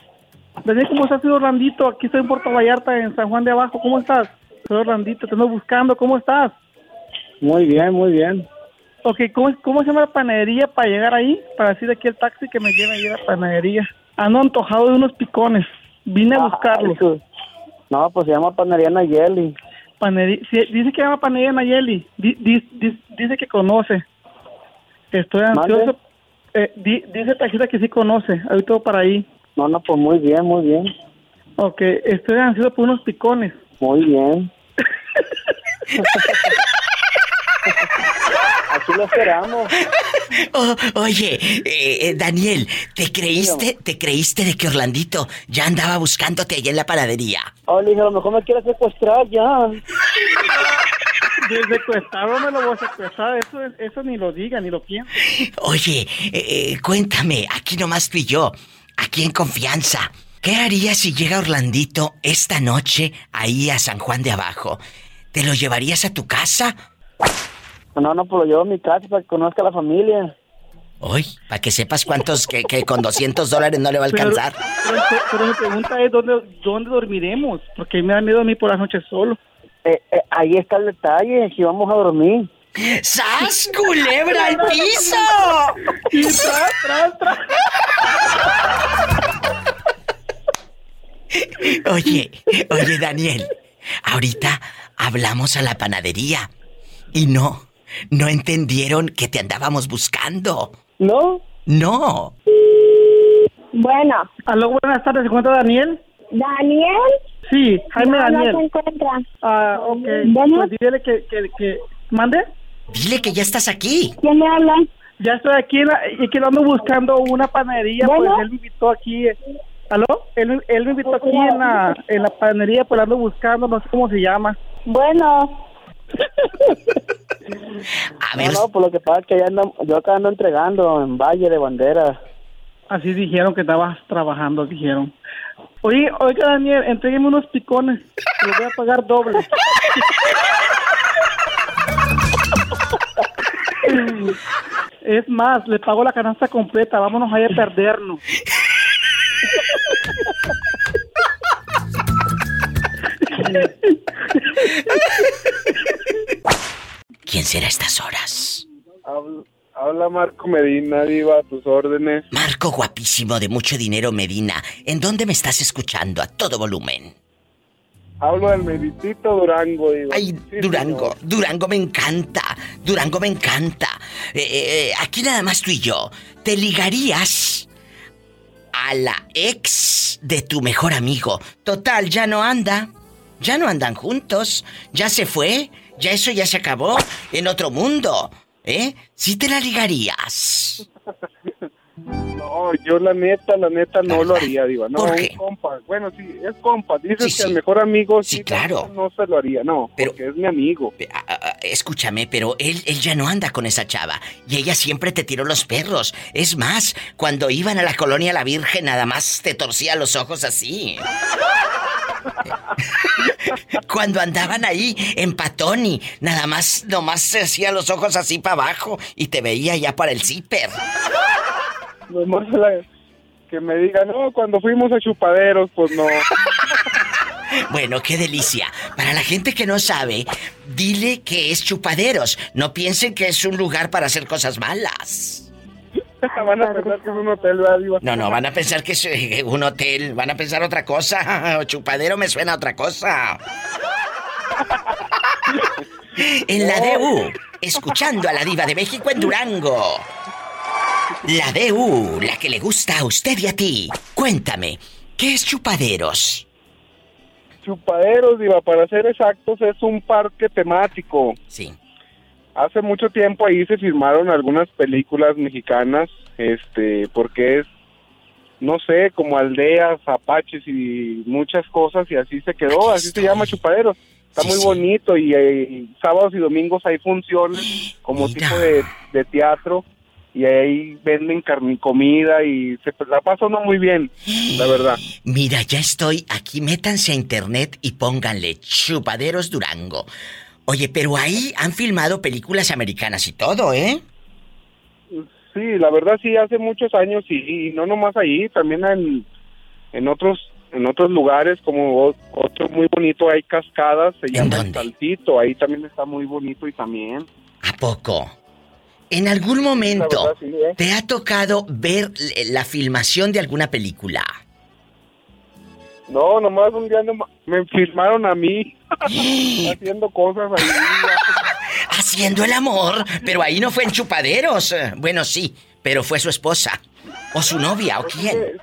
Daniel, ¿cómo estás, Soy Orlandito? Aquí estoy en Puerto Vallarta, en San Juan de Abajo. ¿Cómo estás? Soy Orlandito, te ando buscando. ¿Cómo estás? Muy bien, muy bien. Ok, ¿cómo, cómo se llama la panadería para llegar ahí? Para decir aquí el taxi que me lleve ahí a la panadería. Ando antojado de unos picones. Vine a buscarlos. No, pues se llama Panería Nayeli. Panería, dice que llama Panadería Nayeli. Di- di- di- dice que conoce. Estoy ansioso. Eh, di- dice Tajita que sí conoce. Ahorita voy para ahí. No, no, pues muy bien, muy bien. Ok, estoy ansioso por unos picones. Muy bien. Aquí lo esperamos. Oh, oye, eh, eh, Daniel, ¿te creíste, te creíste de que Orlandito ya andaba buscándote allá en la panadería? Oh, le dije, a lo mejor me quiere secuestrar ya. De secuestrar no me lo voy a secuestrar. Eso, eso ni lo diga, ni lo piensa. Oye, eh, eh, cuéntame, aquí nomás tú y yo, aquí en confianza. ¿Qué harías si llega Orlandito esta noche ahí a San Juan de Abajo? ¿Te lo llevarías a tu casa? No, no, pues lo llevo a mi casa para que conozca a la familia. Hoy, para que sepas cuántos que, que con 200 dólares no le va a alcanzar. Pero, pero- pero mi pregunta es, ¿dónde, ¿dónde dormiremos? Porque me da miedo a mí por las noches solo. Eh, eh, ahí está el detalle, si vamos a dormir. ¡Sas, culebra al piso! Y tras, tras, tras. Oye, oye, Daniel, ahorita hablamos a la panadería y no, no entendieron que te andábamos buscando. ¿No? No. Bueno. Aló, buenas tardes. ¿Se encuentra Daniel? ¿Daniel? Sí, Jaime No, no Daniel. se encuentra. Ah, ok. Bueno. Pues dile que, que, que... ¿Mande? Dile que ya estás aquí. ¿Quién me habla? Ya estoy aquí en la- y que ando buscando una panadería. Bueno. Pues él me invitó aquí. ¿Aló? Él, él me invitó aquí en la, en la panadería, pues ando buscando, no sé cómo se llama. Bueno. A No, no, pues lo que pasa es que ya ando, yo acá ando entregando en Valle de Bandera. Así dijeron que estabas trabajando, dijeron. Oye, oiga Daniel, entrégueme unos picones. Los voy a pagar doble. Es más, le pago la canasta completa. Vámonos ahí a perdernos. ¿Quién será a estas horas? Habla, habla Marco Medina, diva, a tus órdenes. Marco guapísimo de mucho dinero Medina. ¿En dónde me estás escuchando? A todo volumen. Hablo del meditito Durango, diva. Ay, Durango, Durango me encanta. Durango me encanta. Eh, eh, aquí nada más tú y yo. ¿Te ligarías a la ex de tu mejor amigo? Total, ya no anda. Ya no andan juntos. Ya se fue. Ya eso ya se acabó. En otro mundo. ¿Eh? ¿Sí te la ligarías? No, yo la neta, la neta no lo haría, diva. No, ¿Por un qué? compa. Bueno, sí, es compa. Dices Sí, que sí. el mejor amigo sí, claro. No, se lo haría, no, porque es mi amigo. Escúchame, pero él, él ya no anda con esa chava. Y ella siempre te tiró los perros. Es más, cuando iban a la colonia La Virgen, nada más te torcía los ojos así. Cuando andaban ahí en Patoni, nada más, nomás se hacía los ojos así para abajo y te veía ya para el zipper. Nomás la- que me diga, no, cuando fuimos a chupaderos, pues no. Bueno, qué delicia. Para la gente que no sabe, dile que es chupaderos. No piensen que es un lugar para hacer cosas malas. Van a pensar que es un hotel, ¿verdad, diva? No, no, van a pensar que es eh, un hotel, van a pensar otra cosa. Chupadero me suena a otra cosa. En la DU, escuchando a la diva de México en Durango. La DU, la que le gusta a usted y a ti. Cuéntame, ¿qué es chupaderos? Chupaderos, Diva, para ser exactos, es un parque temático. Sí. Hace mucho tiempo ahí se filmaron algunas películas mexicanas, este, porque es, no sé, como aldeas, apaches y muchas cosas, y así se quedó, así se llama Chupaderos. Está muy bonito y, eh, sábados y domingos hay funciones como tipo de, de teatro y ahí venden carne comida y se la pasa uno muy bien, la verdad. Mira, ya estoy aquí, métanse a internet y pónganle Chupaderos Durango. Oye, pero ahí han filmado películas americanas y todo, ¿eh? Sí, la verdad sí, hace muchos años y, y no nomás ahí, también en, en otros en otros lugares como otro muy bonito hay cascadas, se llama el Saltito, ahí también está muy bonito y también. ¿A poco? ¿En algún momento verdad, sí, ¿eh? te ha tocado ver la filmación de alguna película? No, nomás un día nomás me filmaron a mí haciendo cosas ahí. Haciendo el amor, pero ahí no fue en chupaderos. Bueno, sí, pero fue su esposa. O su novia, o quién.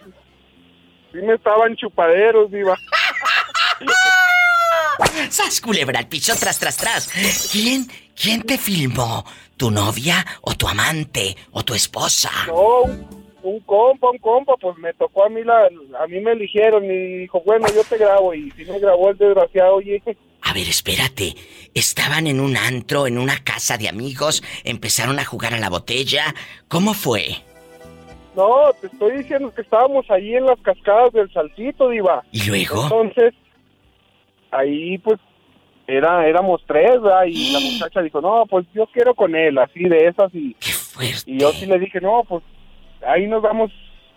Sí me estaban chupaderos, diva. ¡Sas, culebra al piso, tras, tras, tras! ¿Quién, quién te filmó? ¿Tu novia o tu amante o tu esposa? No, un, compa, un compa, pues me tocó a mí la, a mí me eligieron y dijo, bueno, yo te grabo y si me grabó el desgraciado, oye. A ver, espérate. Estaban en un antro, en una casa de amigos, empezaron a jugar a la botella. ¿Cómo fue? No, te estoy diciendo que estábamos ahí en las cascadas del Saltito, diva. ¿Y luego? Entonces, ahí pues era éramos tres, ¿verdad? Y la muchacha dijo, no, pues yo quiero con él, así de esas y... Y yo sí le dije, no, pues ahí nos vamos,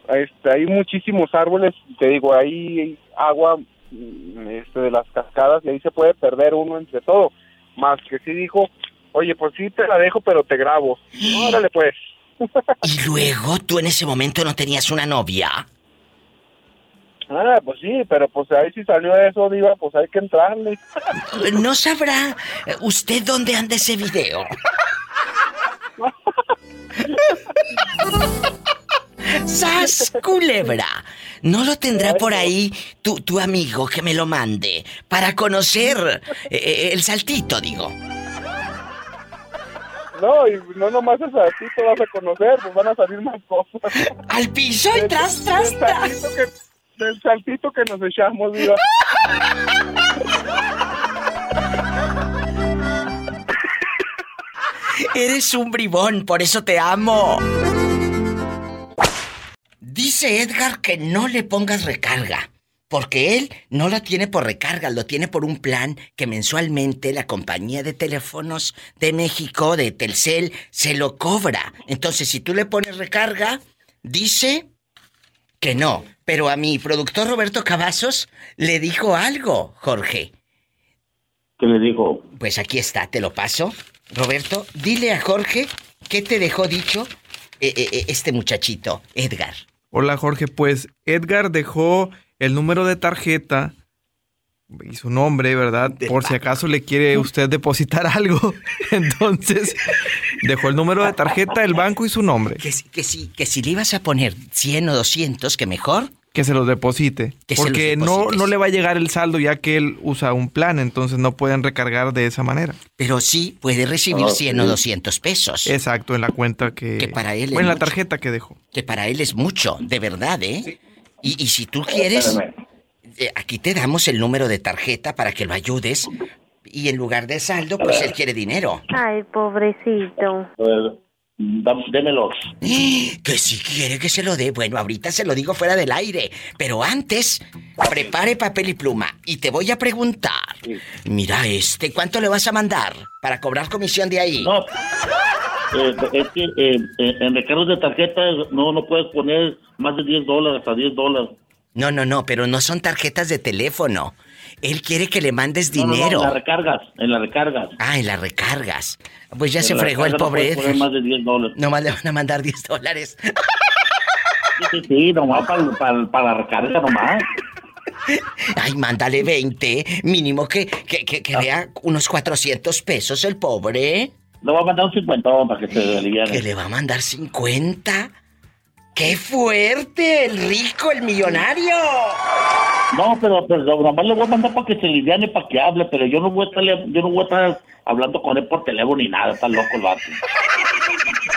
este, hay muchísimos árboles, te digo, ahí hay agua mm, este, de las cascadas y ahí se puede perder uno entre todo. Más que sí dijo, oye, pues sí te la dejo, pero te grabo. No, órale pues. Y luego tú en ese momento no tenías una novia. Ah, pues sí, pero pues ahí sí salió eso, Diva, pues hay que entrarle. ¿No sabrá eh, usted dónde anda ese video? ¡Sas, culebra! ¿No lo tendrá por ahí tu, tu amigo que me lo mande para conocer eh, eh, el saltito, digo? No, y no nomás es así, te vas a conocer, pues van a salir más cosas. Al piso y tras, tras, del saltito que, del saltito que nos echamos, Diva. Eres un bribón, por eso te amo. Dice Edgar que no le pongas recarga, porque él no lo tiene por recarga, lo tiene por un plan que mensualmente la compañía de teléfonos de México, de Telcel, se lo cobra. Entonces, si tú le pones recarga, dice que no. Pero a mi productor Roberto Cavazos le dijo algo, Jorge. ¿Qué le digo? Pues aquí está, te lo paso. Roberto, dile a Jorge qué te dejó dicho eh, eh, eh, este muchachito, Edgar. Hola Jorge, pues Edgar dejó el número de tarjeta y su nombre, ¿verdad? Por si acaso le quiere usted depositar algo. Entonces, dejó el número de tarjeta, el banco y su nombre. Que, si- que, si, que si le ibas a poner 100 o 200, que mejor. Que se los deposite. Que se porque los no, no le va a llegar el saldo ya que él usa un plan, entonces no pueden recargar de esa manera. Pero sí puede recibir Ah, 100 o sí. 200 pesos. Exacto, en la cuenta que... Que para él o es en la mucho. tarjeta que dejó. Que para él es mucho, de verdad, ¿eh? Y, y si tú quieres, eh, aquí te damos el número de tarjeta para que lo ayudes. Y en lugar de saldo, pues él quiere dinero. Ay, pobrecito. Démelo. Que si quiere que se lo dé, bueno, ahorita se lo digo fuera del aire. Pero antes, prepare papel y pluma. Y te voy a preguntar. Mira este, ¿cuánto le vas a mandar para cobrar comisión de ahí? No. Eh, es que eh, eh, en recargos de tarjeta no, no puedes poner más de 10 dólares, hasta 10 dólares. No, no, no, pero no son tarjetas de teléfono. Él quiere que le mandes No, no, no, dinero. en las recargas, en las recargas. Ah, en las recargas. Pues ya En se fregó el no pobre Edgar. más de 10 dólares. Nomás le van a mandar 10 dólares. Sí, sí, sí, nomás para, para, para la recarga nomás. Ay, mándale 20. Mínimo que, que, que, que vea unos 400 pesos el pobre. Le voy a mandar un cincuentón para que se aliviane. ¿Que le va a mandar 50? ¡Qué fuerte! El rico, el millonario. No, pero, pero nomás le voy a mandar para que se aliviane, para que hable, pero yo no voy a estar, yo no voy a estar hablando con él por teléfono ni nada, está loco el vato.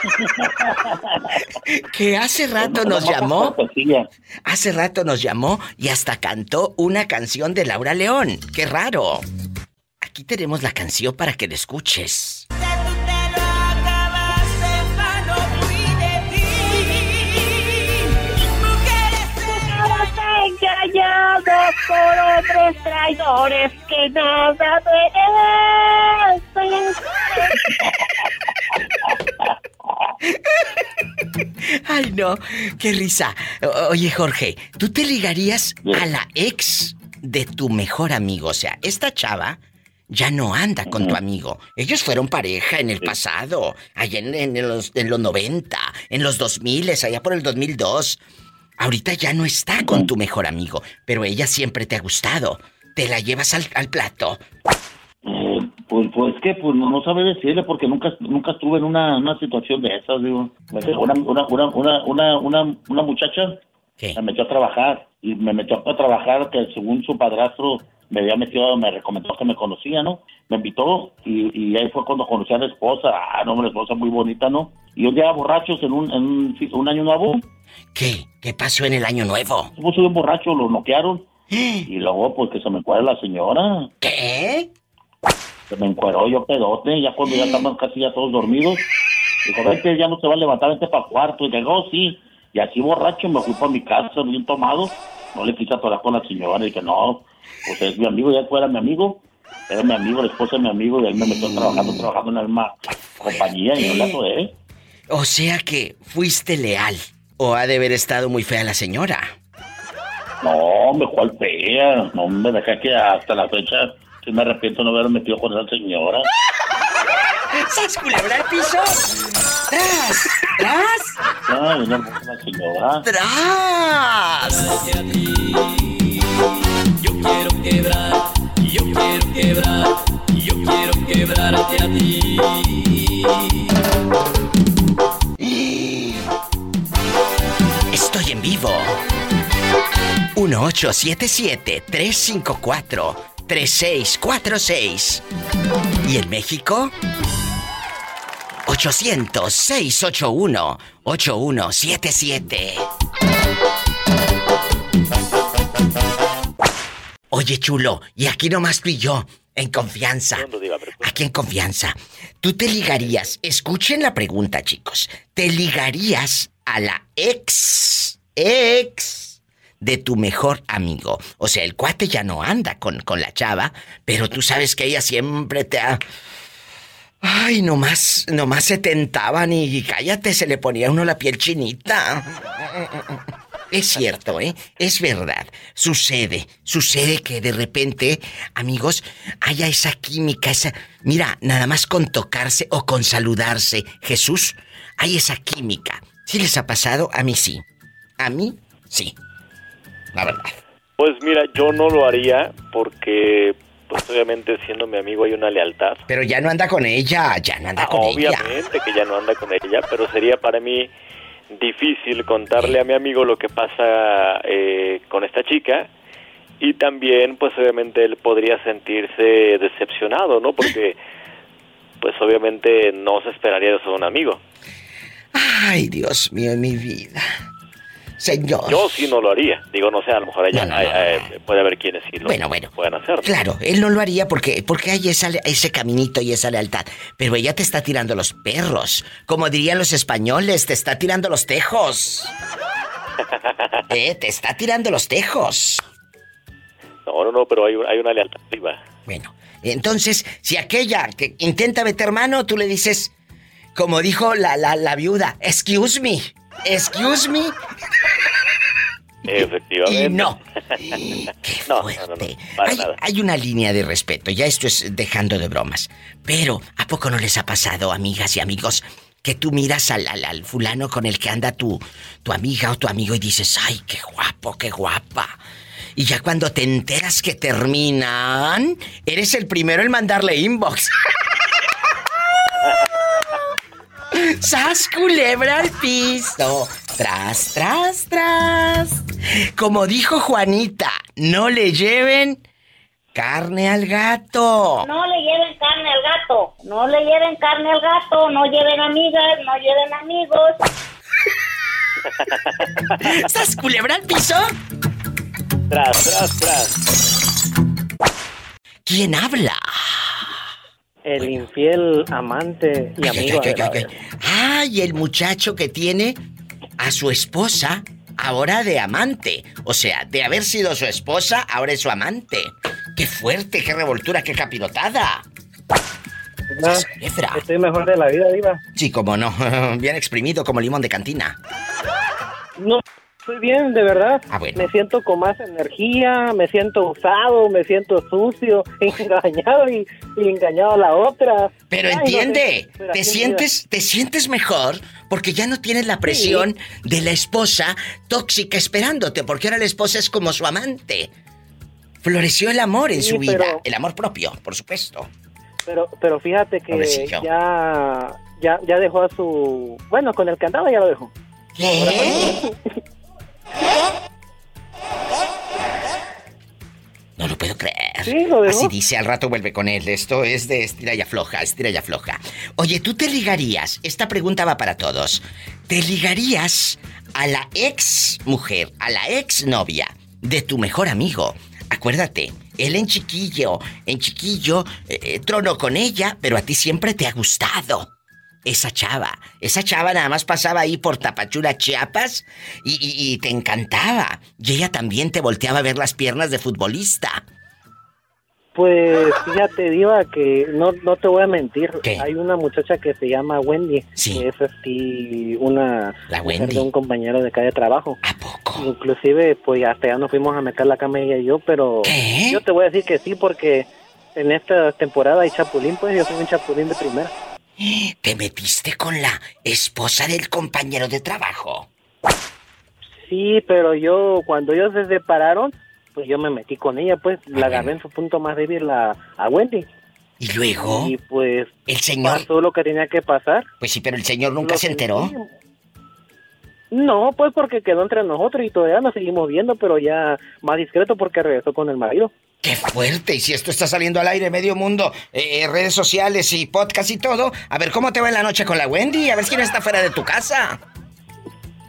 que hace rato nos llamó. Hace rato nos llamó y hasta cantó una canción de Laura León. ¡Qué raro! Aquí tenemos la canción para que la escuches. Engañados por hombres traidores que nada merecen. Ay, no, qué risa. oye, Jorge, ¿tú te ligarías a la ex de tu mejor amigo? O sea, esta chava ya no anda con tu amigo. Ellos fueron pareja en el pasado, allá en, los, en los 90, en los 2000, allá por el 2002. Ahorita ya no está con tu mejor amigo, pero ella siempre te ha gustado. ¿Te la llevas al, al plato? Eh, pues, pues que pues no, no sabe decirle porque nunca nunca estuve en una, una situación de esas, digo. Una, una, una, una, una, una muchacha me metió a trabajar y me metió a trabajar que según su padrastro me había metido, me recomendó que me conocía, ¿no? Me invitó y, y ahí fue cuando conocí a la esposa, ah, no, una esposa muy bonita, ¿no? Y un día borrachos en un, en un, un año nuevo. ¿Qué? ¿Qué pasó en el año nuevo? Pues un borracho, lo noquearon. y luego, pues que se me encuadra la señora. ¿Qué? Se me encuadró yo pedote, ya cuando ya estaban casi ya todos dormidos. Dijo, vete, ya no se va a levantar, vete para cuarto. Y llegó, sí. Y así borracho me fui para mi casa, bien tomado. No le quise atorar con la señora. Y dije, no, pues es mi amigo, ya fuera mi amigo. Era mi amigo, la esposa de mi amigo. Y él me metió trabajando, trabajando en la misma compañía. Y no la atoé. O sea que fuiste leal. ¿O ha de haber estado muy fea la señora? No, me cual fea. No, me dejé que hasta la fecha sí me arrepiento de no haber metido con esa señora. ¿Sabes culebra el piso? ¡Tras! ¡Tras! Ay, no, la señora. ¡Tras! Yo quiero quebrar, yo quiero quebrar, yo quiero quebrarte a ti. En vivo. 1877-354-3646. ¿Y en México? 800-681-8177. Oye, chulo, y aquí nomás tú y yo, en confianza. Aquí en confianza. Tú te ligarías, escuchen la pregunta, chicos. ¿Te ligarías a la ex, ex de tu mejor amigo? O sea, el cuate ya no anda con, con la chava, pero tú sabes que ella siempre te ha... Ay, nomás, nomás se tentaban y cállate, se le ponía uno la piel chinita. Es cierto, ¿eh? Es verdad. Sucede, sucede que de repente, amigos, haya esa química, esa... Mira, nada más con tocarse o con saludarse, Jesús, hay esa química. ¿Sí les ha pasado? A mí sí. A mí sí. La verdad. Pues mira, yo no lo haría porque pues obviamente siendo mi amigo hay una lealtad. Pero ya no anda con ella, ya no anda con ella. Obviamente que ya no anda con ella, pero sería para mí difícil contarle a mi amigo lo que pasa eh, con esta chica y también pues obviamente él podría sentirse decepcionado, ¿no? Porque pues obviamente no se esperaría eso de un amigo. Ay, Dios mío, mi vida. Señor. Yo sí no lo haría. Digo, no sé, a lo mejor ella eh, puede haber quienes sí lo bueno, bueno, puedan hacer. Claro, él no lo haría porque, porque hay ese caminito y esa lealtad. Pero ella te está tirando los perros. Como dirían los españoles, te está tirando los tejos. eh, te está tirando los tejos. No, no, no, pero hay, hay una lealtad Bueno, entonces, si aquella que intenta meter mano, tú le dices, como dijo la, la, la viuda, excuse me. Excuse me. Efectivamente. Y no. Qué fuerte. hay, una línea de respeto, ya esto es dejando de bromas. Pero, ¿a poco no les ha pasado, amigas y amigos, que tú miras al, al, fulano con el que anda tu, tu amiga o tu amigo y dices, ay, qué guapo, qué guapa? Y ya cuando te enteras que terminan, eres el primero en mandarle inbox. ¡Sas culebra al piso! Tras, tras, tras. Como dijo Juanita, no le lleven carne al gato. No le lleven carne al gato. No le lleven carne al gato. No lleven amigas, no lleven amigos. ¿Sas culebra al piso? Tras, tras, tras. ¿Quién habla? El infiel amante y amigo. ay, el muchacho que tiene a su esposa ahora de amante. O sea, de haber sido su esposa, ahora es su amante. ¡Qué fuerte, qué revoltura, qué capirotada! No, estoy mejor de la vida, Diva. Sí, como no. Bien exprimido como limón de cantina. No, estoy bien, de verdad. Ah, bueno. Me siento con más energía, me siento usado, me siento sucio, engañado y, y engañado a la otra. Pero Ay, no entiende, sé, te sientes, te sientes mejor porque ya no tienes la presión de la esposa tóxica esperándote, porque ahora la esposa es como su amante. Floreció el amor en Sí, su vida, pero- el amor propio, por supuesto. Pero, pero fíjate que Pobrecillo. ya, ya, ya dejó a su... Bueno, con el andaba ya lo dejó. No lo puedo creer. Sí, lo dejó. Así dice, al rato vuelve con él. Esto es de estira y afloja, estira y afloja. Oye, ¿tú te ligarías? Esta pregunta va para todos. ¿Te ligarías a la ex mujer, a la ex novia de tu mejor amigo? Acuérdate, él en chiquillo, en chiquillo, eh, eh, tronó con ella, pero a ti siempre te ha gustado. Esa chava, esa chava nada más pasaba ahí por Tapachula, Chiapas, y, y- y te encantaba. Y ella también te volteaba a ver las piernas de futbolista. Pues fíjate, Diva, que no, no te voy a mentir. Hay una muchacha que se llama Wendy. Que es así una La Wendy. de un compañero de acá de trabajo. ¿A poco? Inclusive, pues hasta ya nos fuimos a meter la cama ella y yo, pero yo te voy a decir que sí porque en esta temporada hay chapulín, pues yo soy un chapulín de primera. ¿Te metiste con la esposa del compañero de trabajo? Sí, pero yo, cuando ellos se separaron, pues yo me metí con ella, pues la agarré en su punto más débil a, a Wendy. ¿Y luego? Y pues el señor pasó lo que tenía que pasar. Pues sí, pero el señor nunca Lo se enteró. No, pues porque quedó entre nosotros y todavía nos seguimos viendo, pero ya más discreto porque regresó con el marido. ¡Qué fuerte! Y si esto está saliendo al aire, medio mundo, eh, redes sociales y podcast y todo, a ver cómo te va en la noche con la Wendy, a ver quién está fuera de tu casa.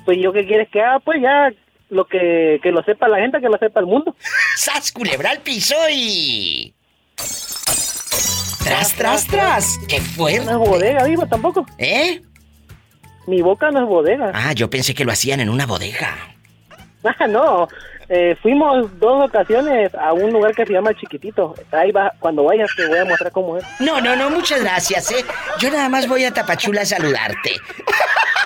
Pues yo qué quieres que haga, pues ya lo que, que lo sepa la gente, que lo sepa el mundo. ¡Sas, culebra al piso y... ¡Tras, tras, tras! ¡Qué fuerte! No es bodega, vivo tampoco. ¿Eh? Mi boca no es bodega. Ah, yo pensé que lo hacían en una bodega. Ah, no. Eh, fuimos dos ocasiones a un lugar que se llama Chiquitito. Ahí va, cuando vayas te voy a mostrar cómo es. No, no, no, muchas gracias, ¿eh? Yo nada más voy a Tapachula a saludarte.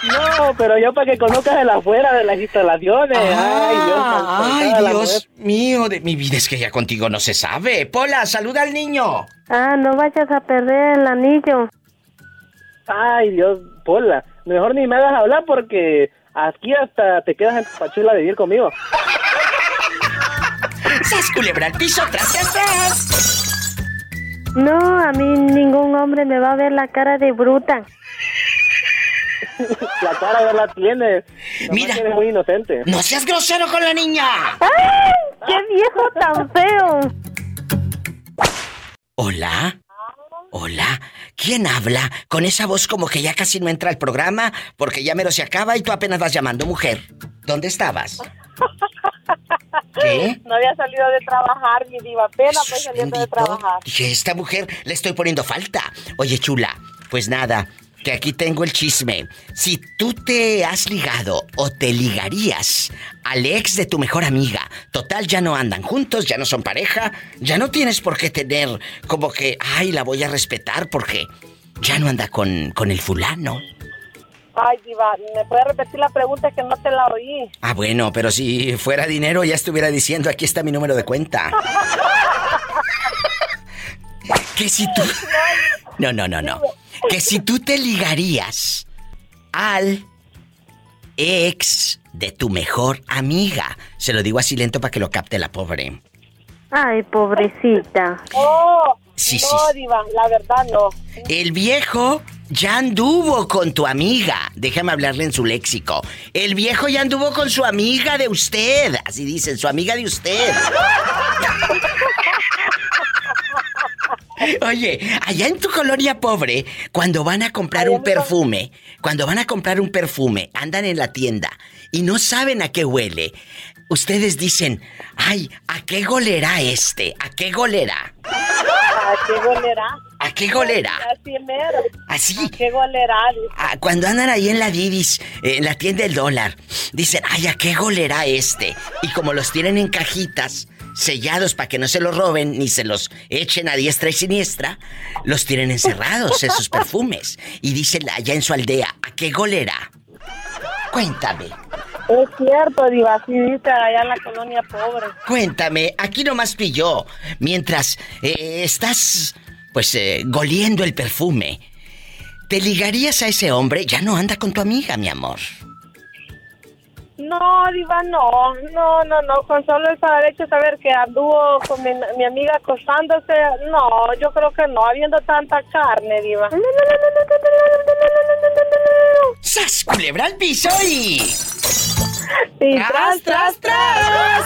No, pero yo para que conozcas el afuera de las instalaciones. ay, Dios. Ay, Dios mío de mi vida, es que ya contigo no se sabe. Pola, saluda al niño. Ah, no vayas a perder el anillo. Ay, Dios, Pola. Mejor ni me hagas hablar porque aquí hasta te quedas en Pachula a vivir conmigo. ¡Sas, culebra al piso, tras, tras, tras! No, a mí ningún hombre me va a ver la cara de bruta. la cara ya la tienes. Mira. Eres muy inocente. ¡No seas grosero con la niña! ¡Ay! ¡Qué viejo tan feo! ¿Hola? ¿Hola? ¿Quién habla? Con esa voz como que ya casi no entra al programa porque ya mero se acaba y tú apenas vas llamando, mujer. ¿Dónde estabas? ¿Qué? No había salido de trabajar, mi diva. Apenas voy saliendo de trabajar. Dije, esta mujer le estoy poniendo falta. Oye, chula, pues nada, que aquí tengo el chisme. Si tú te has ligado o te ligarías al ex de tu mejor amiga, total ya no andan juntos, ya no son pareja, ya no tienes por qué tener como que, ay, la voy a respetar porque ya no anda con, con el fulano. Ay, diva, ¿me puede repetir la pregunta que no te la oí? Ah, bueno, pero si fuera dinero ya estuviera diciendo, aquí está mi número de cuenta. que si tú... No, no, no, no. Que si tú te ligarías al ex de tu mejor amiga. Se lo digo así lento para que lo capte la pobre. Ay, pobrecita. Oh, Sí, no, sí. Diva, la verdad no. El viejo ya anduvo con tu amiga. Déjame hablarle en su léxico. El viejo ya anduvo con su amiga de usted. Así dicen, su amiga de usted. Oye, allá en tu colonia pobre, cuando van a comprar un perfume, cuando van a comprar un perfume, andan en la tienda y no saben a qué huele. Ustedes dicen, ay, ¿a qué golerá este? ¿A qué golerá? ¿A qué golera? ¿A qué golera? Así mero. Así. ¿A qué golera? Ah, cuando andan ahí en la Didis, eh, en la tienda del dólar, dicen, ay, ¿a qué golerá este? Y como los tienen en cajitas, sellados para que no se los roben ni se los echen a diestra y siniestra, los tienen encerrados esos perfumes. Y dicen allá en su aldea, ¿a qué golerá? Cuéntame, Es cierto, Diva, allá en la colonia pobre. cuéntame, aquí nomás yo, mientras eh, estás, pues, eh, goliendo el perfume, ¿te ligarías a ese hombre? Ya no anda con tu amiga, mi amor. No, Diva, no, no, no, no, con solo el saber hecho saber que anduvo con mi, mi amiga acostándose, no, yo creo que no, habiendo tanta carne, Diva. ¡Sas, culebra al piso y... tras, tras, tras!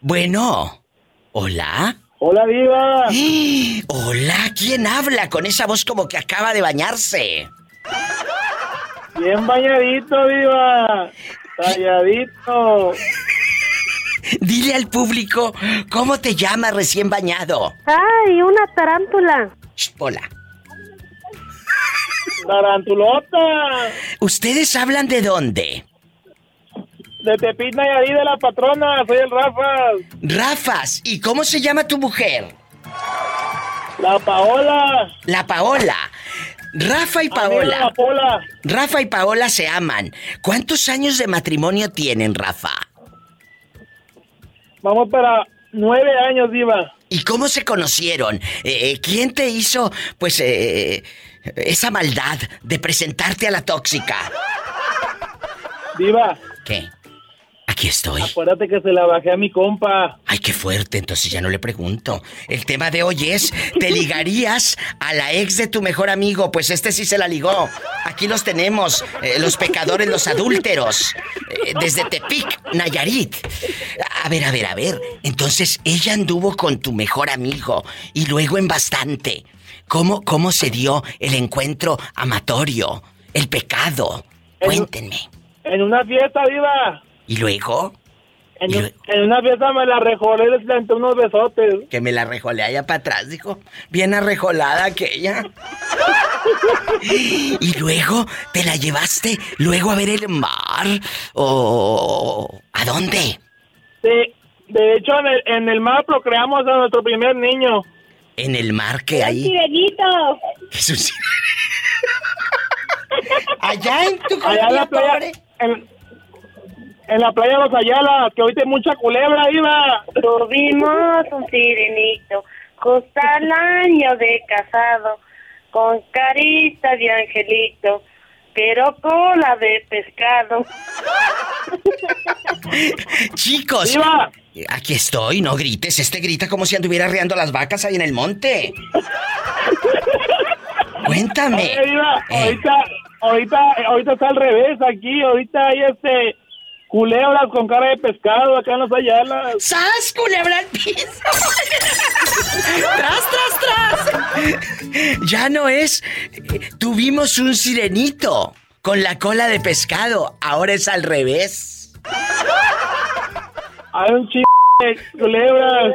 Bueno, ¿hola? Hola, Diva. Hola, ¿quién habla con esa voz como que acaba de bañarse? Bien bañadito, Diva. Talladito. Dile al público cómo te llamas recién bañado. ¡Ay, una tarántula! Hola. Tarantulota. ¿Ustedes hablan de dónde? De Tepit Nayarit de la patrona, soy el Rafa. Rafas, ¿y cómo se llama tu mujer? La Paola. La Paola. Rafa y Paola. la Paola. Rafa y Paola se aman. ¿Cuántos años de matrimonio tienen, Rafa? Vamos para nueve años, Diva. ¿Y cómo se conocieron? Eh, eh, ¿Quién te hizo, pues, eh, esa maldad de presentarte a la tóxica? Diva. ¿Qué? Aquí estoy. Acuérdate que se la bajé a mi compa. Ay, qué fuerte, entonces ya no le pregunto. El tema de hoy es, ¿te ligarías a la ex de tu mejor amigo? Pues este sí se la ligó. Aquí los tenemos, eh, los pecadores, los adúlteros, eh, desde Tepic, Nayarit. A ver, a ver, a ver. Entonces ella anduvo con tu mejor amigo y luego en bastante. ¿Cómo, cómo se dio el encuentro amatorio? El pecado. Cuéntenme. En una fiesta, Diva. ¿Y luego? En, un- en una fiesta me la rejolé y les planté unos besotes. Que me la rejolé allá para atrás, dijo. Bien arrejolada aquella. y luego te la llevaste luego a ver el mar. ¿O a dónde? Sí, de hecho en el, en el mar procreamos a nuestro primer niño. En el mar que hay. Es un Allá en tu Allá en la colonia playa, pobre. en, en la playa de los Ayala, que ahorita hay mucha culebra, Diva. Tuvimos un sirenito, justo al año de casado, con carita de angelito, pero cola de pescado. Chicos. ¡Viva! Aquí estoy, no grites. Este grita como si anduviera arreando las vacas ahí en el monte. Cuéntame. Oye, Eh. ahorita, ahorita, ahorita está al revés aquí, ahorita hay este culebras con cara de pescado acá en los Ayala. ¡Sas, culebra al piso! ¡Tras, tras, tras! Ya no es. Tuvimos un sirenito con la cola de pescado. Ahora es al revés. Hay un chingo de culebras.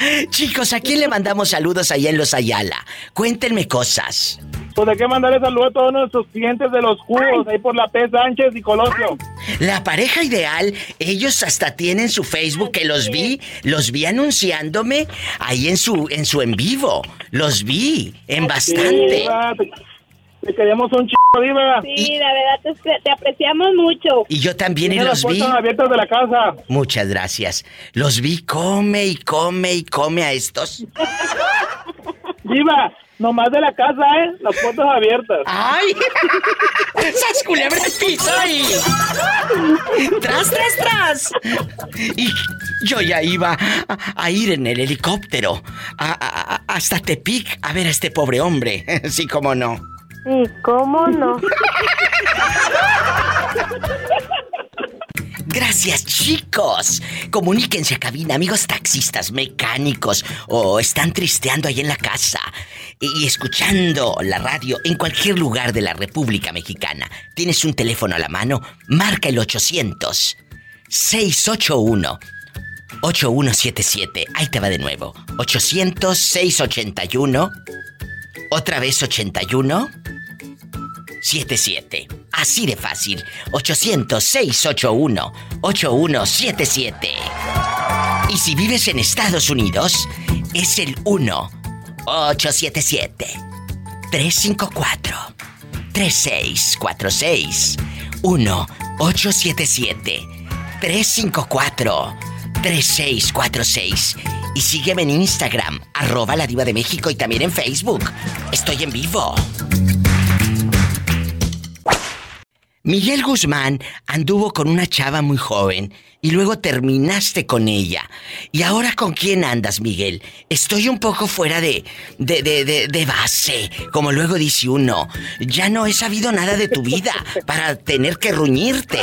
Chicos, ¿a quién le mandamos saludos allá en los Ayala? Cuéntenme cosas. Pues hay que mandarle saludos a todos nuestros clientes de los jugos, ahí por la P. Sánchez y Colosio. La pareja ideal, ellos hasta tienen su Facebook que los vi, los vi anunciándome ahí en su en su en vivo. Los vi en bastante. Sí, te, te queremos un chingo, Diva. Sí, la verdad es que te apreciamos mucho. Y yo también y los vi. abiertas de la casa. Muchas gracias. Los vi come y come y come a estos. Diva, Nomás de la casa, ¿eh? Las puertas abiertas. ¡Ay! ¡Esas culebras piso ahí! ¡Tras, tras, tras! Y yo ya iba a, a ir en el helicóptero a- a- a- hasta Tepic a ver a este pobre hombre. Sí, cómo no. Sí, ¿cómo no? Gracias, chicos. Comuníquense a cabina, amigos taxistas, mecánicos, o están tristeando ahí en la casa y, escuchando la radio en cualquier lugar de la República Mexicana. ¿Tienes un teléfono a la mano? Marca el 800 681 8177. Ahí te va de nuevo. 800 681 otra vez 81 77. Así de fácil. 800-681-8177. Y si vives en Estados Unidos, es el 1-877-354-3646. 1-877-354-3646. Y sígueme en Instagram, arroba la diva de México y también en Facebook. Estoy en vivo. Miguel Guzmán anduvo con una chava muy joven y luego terminaste con ella. ¿Y ahora con quién andas, Miguel? Estoy un poco fuera de, de, de, de, base, como luego dice uno. Ya no he sabido nada de tu vida para tener que ruñirte.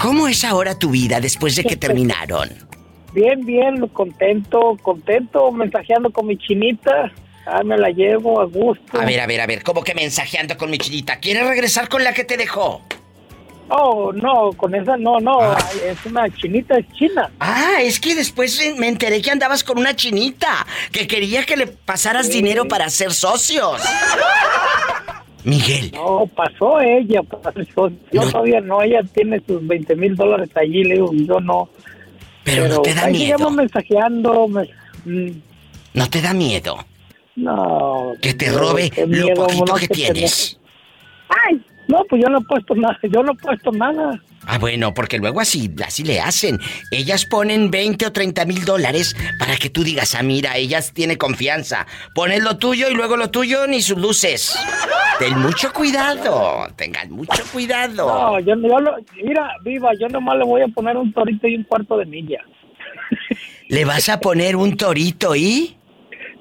¿Cómo es ahora tu vida después de que terminaron? Bien, bien, contento, contento, mensajeando con mi chinita. Ah, me la llevo a gusto. A ver, a ver, a ver, ¿cómo que mensajeando con mi chinita? ¿Quieres regresar con la que te dejó? Oh, no, con esa no, no, es una chinita, es china. Ah, es que después me enteré que andabas con una chinita, que quería que le pasaras dinero para ser socios. Miguel. No, pasó ella, pasó. Yo todavía no, ella tiene sus 20 mil dólares allí, le digo, yo no. Pero no te da ahí miedo. sigamos mensajeando. me- mm, ¿No te da miedo? No. Que te robe lo poquito no, que que tienes. Ay, no, pues yo no he puesto nada, yo no he puesto nada. Ah, bueno, porque luego así, así le hacen. Ellas ponen 20 o 30 mil dólares para que tú digas, ah, mira, ellas tiene confianza. Pones lo tuyo y luego lo tuyo ni sus luces. Ten mucho cuidado, tengan mucho cuidado. No, yo, yo no, mira, viva, yo nomás le voy a poner un torito y un cuarto de milla. ¿Le vas a poner un torito y?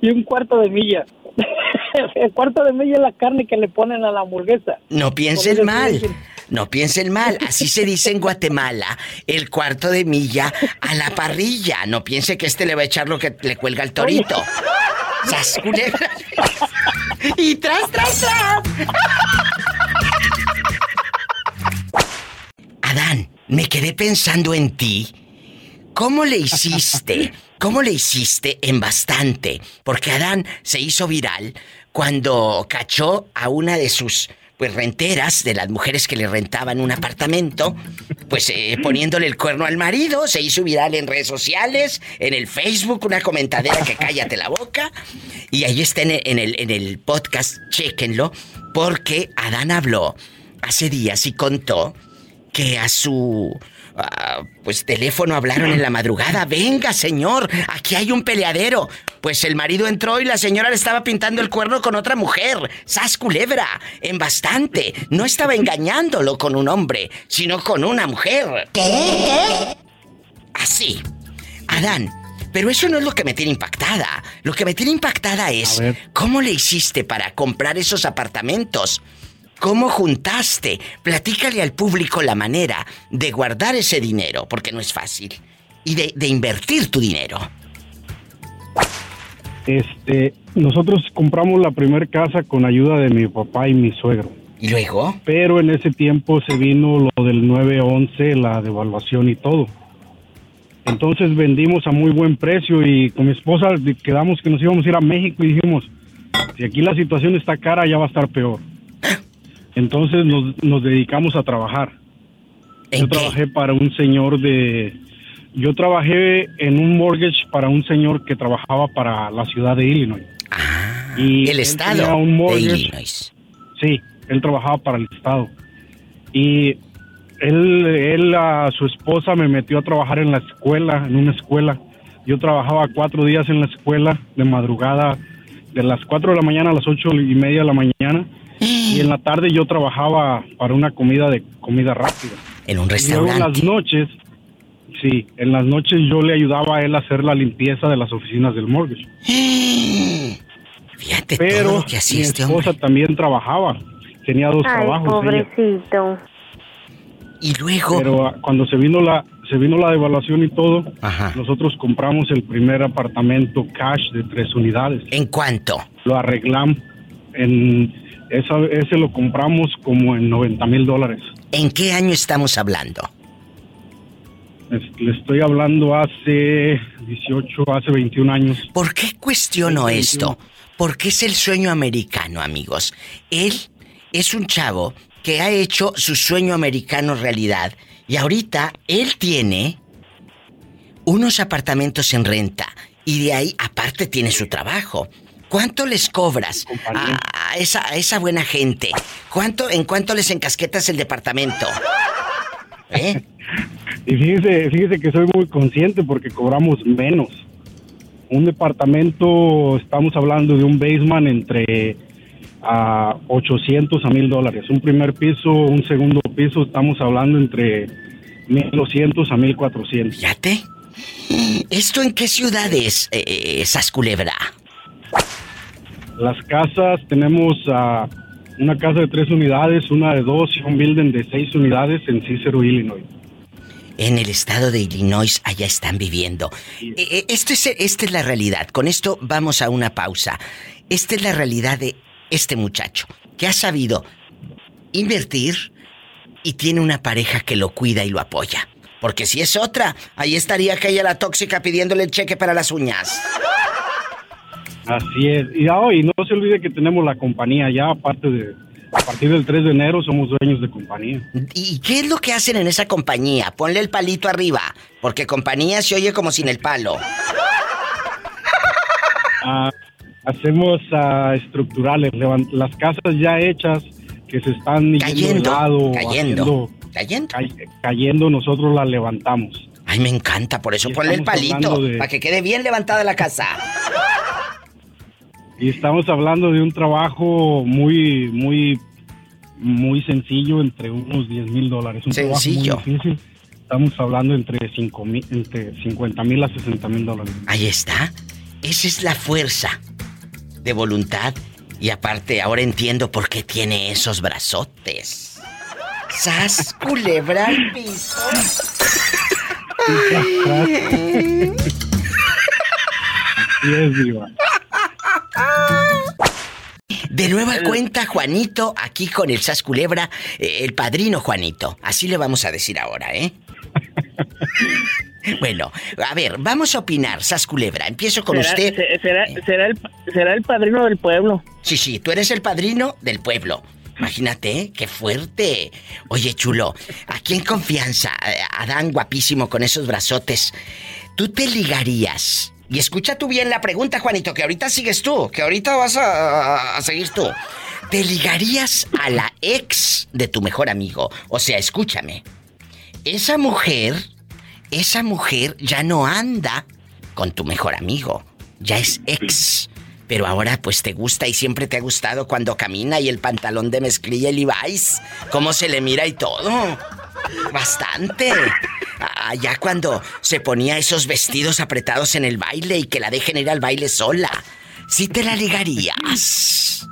Y un cuarto de milla. El cuarto de milla es la carne que le ponen a la hamburguesa. No piensen mal. No piensen mal, así se dice en Guatemala, el cuarto de milla a la parrilla. No piense que este le va a echar lo que le cuelga al torito. Y tras, tras, tras. Adán, me quedé pensando en ti. ¿Cómo le hiciste? ¿Cómo le hiciste en bastante? Porque Adán se hizo viral cuando cachó a una de sus pues renteras de las mujeres que le rentaban un apartamento, pues eh, poniéndole el cuerno al marido, se hizo viral en redes sociales, en el Facebook, una comentadera que cállate la boca, y ahí está en el, en el, podcast, chéquenlo, porque Adán habló hace días y contó que a su ah, pues teléfono hablaron en la madrugada. Venga, señor, aquí hay un peleadero. Pues el marido entró y la señora le estaba pintando el cuerno con otra mujer. Sas culebra, en bastante. No estaba engañándolo con un hombre, sino con una mujer. ¿Qué? Así. Adán, pero eso no es lo que me tiene impactada. Lo que me tiene impactada es cómo le hiciste para comprar esos apartamentos. ¿Cómo juntaste? Platícale al público la manera de guardar ese dinero, porque no es fácil, y de, de invertir tu dinero. Este, nosotros compramos la primera casa con ayuda de mi papá y mi suegro. ¿Y luego? Pero en ese tiempo se vino lo del 911, la devaluación y todo. Entonces vendimos a muy buen precio y con mi esposa quedamos que nos íbamos a ir a México y dijimos, si aquí la situación está cara, ya va a estar peor. Entonces nos, nos dedicamos a trabajar. Yo trabajé para un señor de... Yo trabajé en un mortgage para un señor que trabajaba para la ciudad de Illinois. y el él estado de Illinois. Sí, él trabajaba para el estado. Y él, él a su esposa me metió a trabajar en la escuela, en una escuela. Yo trabajaba cuatro días en la escuela de madrugada de las 4 de la mañana a las ocho y media de la mañana. Y en la tarde yo trabajaba para una comida de comida rápida. En un Y luego restaurante. en las noches, sí, en las noches yo le ayudaba a él a hacer la limpieza de las oficinas del mortgage. Fíjate Pero todo lo que hacía mi este esposa también trabajaba. Tenía dos Ay, trabajos. ella. pobrecito. Y luego. Pero ah, cuando se vino la se vino la devaluación y todo, nosotros compramos el primer apartamento cash de tres unidades. ¿En cuánto? Lo arreglamos en esa, ese lo compramos como en 90 mil dólares. ¿En qué año estamos hablando? Le estoy hablando hace 18, hace 21 años. ¿Por qué cuestiono esto? Porque es el sueño americano, amigos. Él es un chavo que ha hecho su sueño americano realidad. Y ahorita él tiene unos apartamentos en renta. Y de ahí, aparte, tiene su trabajo. ¿Cuánto les cobras a, a esa, a esa buena gente? ¿Cuánto, ¿En cuánto les encasquetas el departamento? ¿Eh? Y fíjese, fíjese que soy muy consciente porque cobramos menos. Un departamento, estamos hablando de un basement entre a 800 a 1000 dólares. Un primer piso, un segundo piso, estamos hablando entre 1200 a 1400. Fíjate. ¿Esto en qué ciudades, eh, eh, esas culebra? Las casas, tenemos ah, una casa de tres unidades, una de dos y un building de seis unidades en Cicero, Illinois. En el estado de Illinois, allá están viviendo. Eh, eh, esto es, esta es la realidad. Con esto vamos a una pausa. Esta es la realidad de este muchacho, que ha sabido invertir y tiene una pareja que lo cuida y lo apoya. Porque si es otra, ahí estaría aquella la tóxica pidiéndole el cheque para las uñas. Así es. Y, ah, y no se olvide que tenemos la compañía ya, aparte de, a partir del 3 de enero somos dueños de compañía. ¿Y qué es lo que hacen en esa compañía? Ponle el palito arriba, porque compañía se oye como sin el palo. Ah, hacemos ah, estructurales, las casas ya hechas que se están yendo Cayendo, de lado, cayendo, haciendo- cay- cayendo, nosotros las levantamos. Ay, me encanta, por eso Y ponle el palito, de- para que quede bien levantada la casa. Y estamos hablando de un trabajo muy, muy, muy sencillo, entre unos 10 mil dólares. Un Sencillo. trabajo muy difícil. Estamos hablando entre, cinco mil, entre 50 mil a 60 mil dólares. Ahí está. Esa es la fuerza de voluntad. Y aparte, ahora entiendo por qué tiene esos brazotes. ¡Sas, culebra al piso! Ay. Así es, Diva. De nueva cuenta, Juanito, aquí con el Sas Culebra, eh, el padrino Juanito. Así le vamos a decir ahora, ¿eh? Bueno, a ver, vamos a opinar, Sas Culebra. Empiezo con Será- usted. se- Será, será, el, será el padrino del pueblo. Sí, sí, tú eres el padrino del pueblo. Imagínate, ¿eh? qué fuerte. Oye, chulo, aquí en confianza, eh, Adán guapísimo con esos brazotes, ¿tú te ligarías? Y escucha tú bien la pregunta, Juanito, que ahorita sigues tú, que ahorita vas a, a seguir tú. ¿Te ligarías a la ex de tu mejor amigo? O sea, escúchame. Esa mujer, esa mujer ya no anda con tu mejor amigo. Ya es ex. Pero ahora pues te gusta y siempre te ha gustado cuando camina y el pantalón de mezclilla y Levi's. Cómo se le mira y todo. Bastante. Ah, ya cuando se ponía esos vestidos apretados en el baile y que la dejen ir al baile sola. Sí te la ligarías.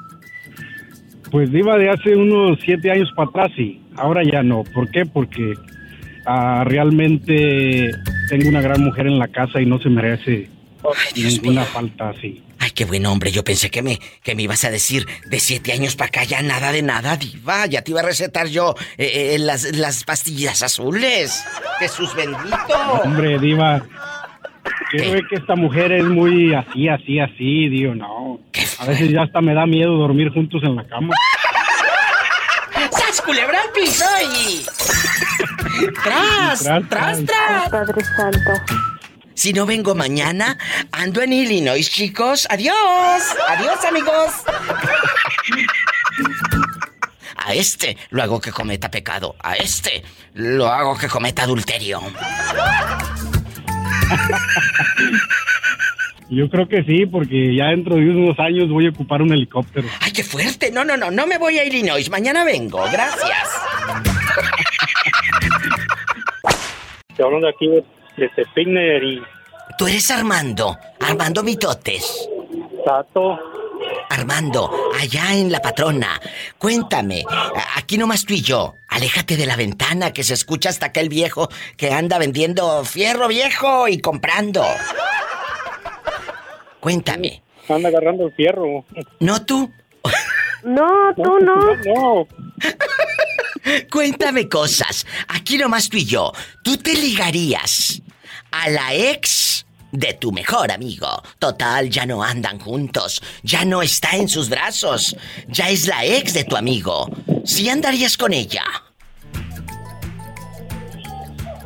Pues Diva de hace unos siete años para atrás, sí. Ahora ya no. ¿Por qué? Porque ah, realmente tengo una gran mujer en la casa y no se merece ninguna falta así. Ay, qué buen hombre. Yo pensé que me, que me ibas a decir de siete años para acá ya nada de nada, diva. Ya te iba a recetar yo eh, eh, las, las pastillas azules. Jesús bendito. Hombre, Diva, quiero ver que esta mujer es muy así, así, así. Digo, no. A veces ya hasta me da miedo dormir juntos en la cama. ¡Sas, culebra al piso y... ¡Tras! Tras, ¡Tras, tras! Padre Santo. Si no vengo mañana, ando en Illinois, chicos. ¡Adiós! ¡Adiós, amigos! A este lo hago que cometa pecado. A este lo hago que cometa adulterio. Yo creo que sí, porque ya dentro de unos años voy a ocupar un helicóptero. ¡Ay, qué fuerte! No, no, no, no me voy a Illinois. Mañana vengo. Gracias. Hablando aquí de, de Nayarit. Tú eres Armando. Armando Mitotes. Tato. Armando, allá en La Patrona. Cuéntame, aquí nomás tú y yo. Aléjate de la ventana que se escucha hasta aquel viejo que anda vendiendo fierro viejo y comprando. Cuéntame. Anda agarrando el fierro. ¿No tú? No, tú no. No. Cuéntame cosas. Aquí nomás tú y yo. ¿Tú te ligarías a la ex de tu mejor amigo? Total, ya no andan juntos. Ya no está en sus brazos. Ya es la ex de tu amigo. ¿Sí andarías con ella?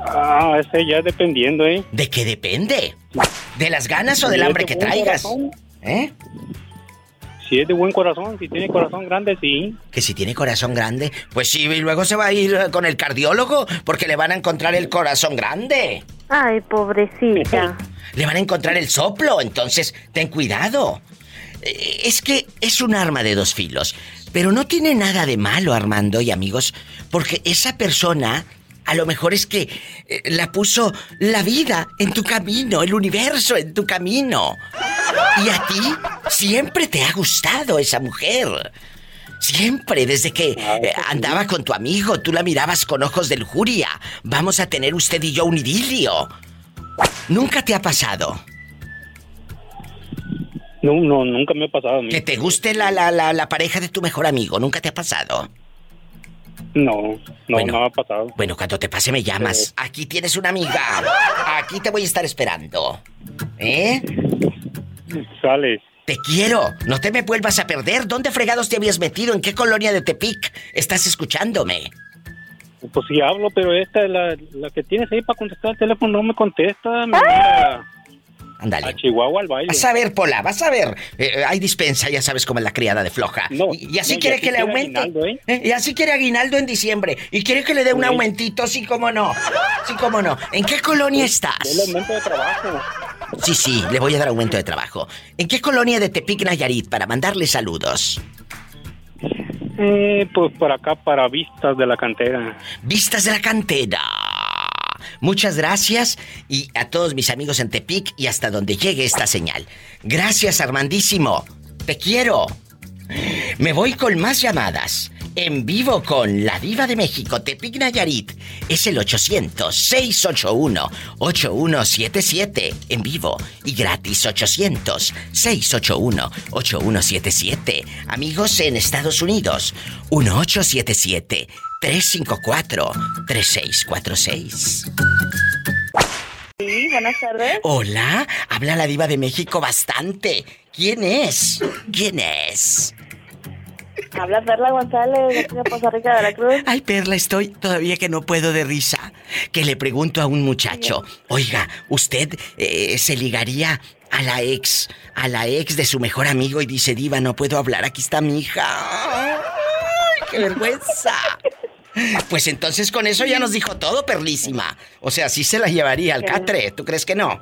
Ah, ese ya dependiendo, ¿eh? ¿De qué depende? ¿De las ganas o del Si hambre de que traigas? corazón. ¿Eh? Si es de buen corazón, si tiene corazón grande, sí. Que si tiene corazón grande, pues sí, y luego se va a ir con el cardiólogo porque le van a encontrar el corazón grande. Ay, pobrecita. Le van a encontrar el soplo, entonces ten cuidado. Eh, Es que es un arma de dos filos. Pero no tiene nada de malo, Armando y amigos, porque esa persona a lo mejor es que eh, la puso la vida en tu camino, el universo en tu camino. Y a ti siempre te ha gustado esa mujer. Siempre, desde que eh, andaba con tu amigo, tú la mirabas con ojos de lujuria. Vamos a tener usted y yo un idilio. ¿Nunca te ha pasado? No, no, nunca me ha pasado. Que te guste la, la, la, la pareja de tu mejor amigo. ¿Nunca te ha pasado? No, no, Bueno. no me ha pasado. Bueno, cuando te pase me llamas. Aquí tienes una amiga. Aquí te voy a estar esperando. ¿Eh? Sale. Te quiero. No te me vuelvas a perder. ¿Dónde fregados te habías metido? ¿En qué colonia de Tepic estás escuchándome? Pues sí hablo, pero esta, la, la que tienes ahí para contestar el teléfono, no me contesta. Me manda Ándale. a Chihuahua al baile. Vas a ver, Pola, vas a ver. Eh, hay dispensa, ya sabes cómo es la criada de floja. y, y así no, y quiere así que le aumente. aguinaldo, ¿eh? Eh, Y así quiere aguinaldo en diciembre. Y quiere que le dé un Sí. aumentito, sí, cómo no. Sí, cómo no. ¿En qué colonia El estás? aumento de trabajo. Sí, sí, le voy a dar aumento de trabajo. ¿En qué colonia de Tepic Nayarit para mandarle saludos? Eh, pues por acá, para Vistas de la Cantera. Vistas de la cantera. Muchas gracias y a todos mis amigos en Tepic y hasta donde llegue esta señal. Gracias, Armandísimo. Te quiero. Me voy con más llamadas. En vivo con la diva de México, Tepic Nayarit. Es el 800-681-8177. En vivo y gratis 800-681-8177. Amigos en Estados Unidos, 1877-354-3646. Sí, buenas tardes. Hola, habla la diva de México bastante. ¿Quién es? ¿Quién es? Habla Perla González, de Poza Rica, Veracruz. Ay, Perla, estoy todavía que no puedo de risa. Que le pregunto a un muchacho, oiga, ¿usted eh, se ligaría a la ex, a la ex de su mejor amigo y dice, diva, no puedo hablar, aquí está mi hija? ¡Ay, qué vergüenza! Pues entonces con eso ya nos dijo todo, Perlísima. O sea, sí se la llevaría al catre, ¿tú crees que no?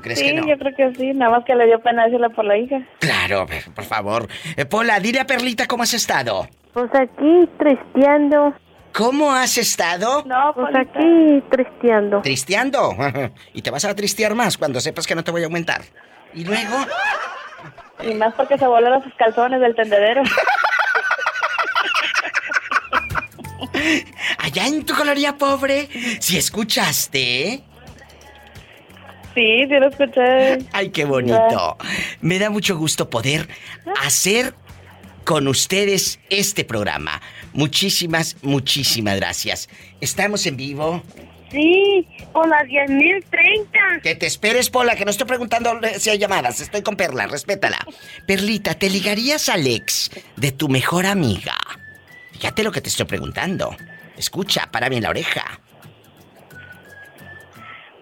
¿Tú crees Sí, que no? yo creo que sí, nada más que le dio pena decirle por la hija. Claro, por favor. Eh, Pola, dile a Perlita cómo has estado. Pues aquí tristeando. ¿Cómo has estado? No, Pues aquí tristeando. Tristeando. Y te vas a tristear más cuando sepas que no te voy a aumentar. Y luego. Y más porque se volaron sus calzones del tendedero. Allá en tu coloría pobre, si escuchaste. Sí, sí lo escuché. Ay, qué bonito. Me da mucho gusto poder hacer con ustedes este programa. Muchísimas, muchísimas gracias. Estamos en vivo. Sí, por las 10.030. Que te esperes, Pola, que no estoy preguntando si hay llamadas. Estoy con Perla, respétala. Perlita, ¿te ligarías al ex de tu mejor amiga? Fíjate lo que te estoy preguntando. Escucha, para bien la oreja.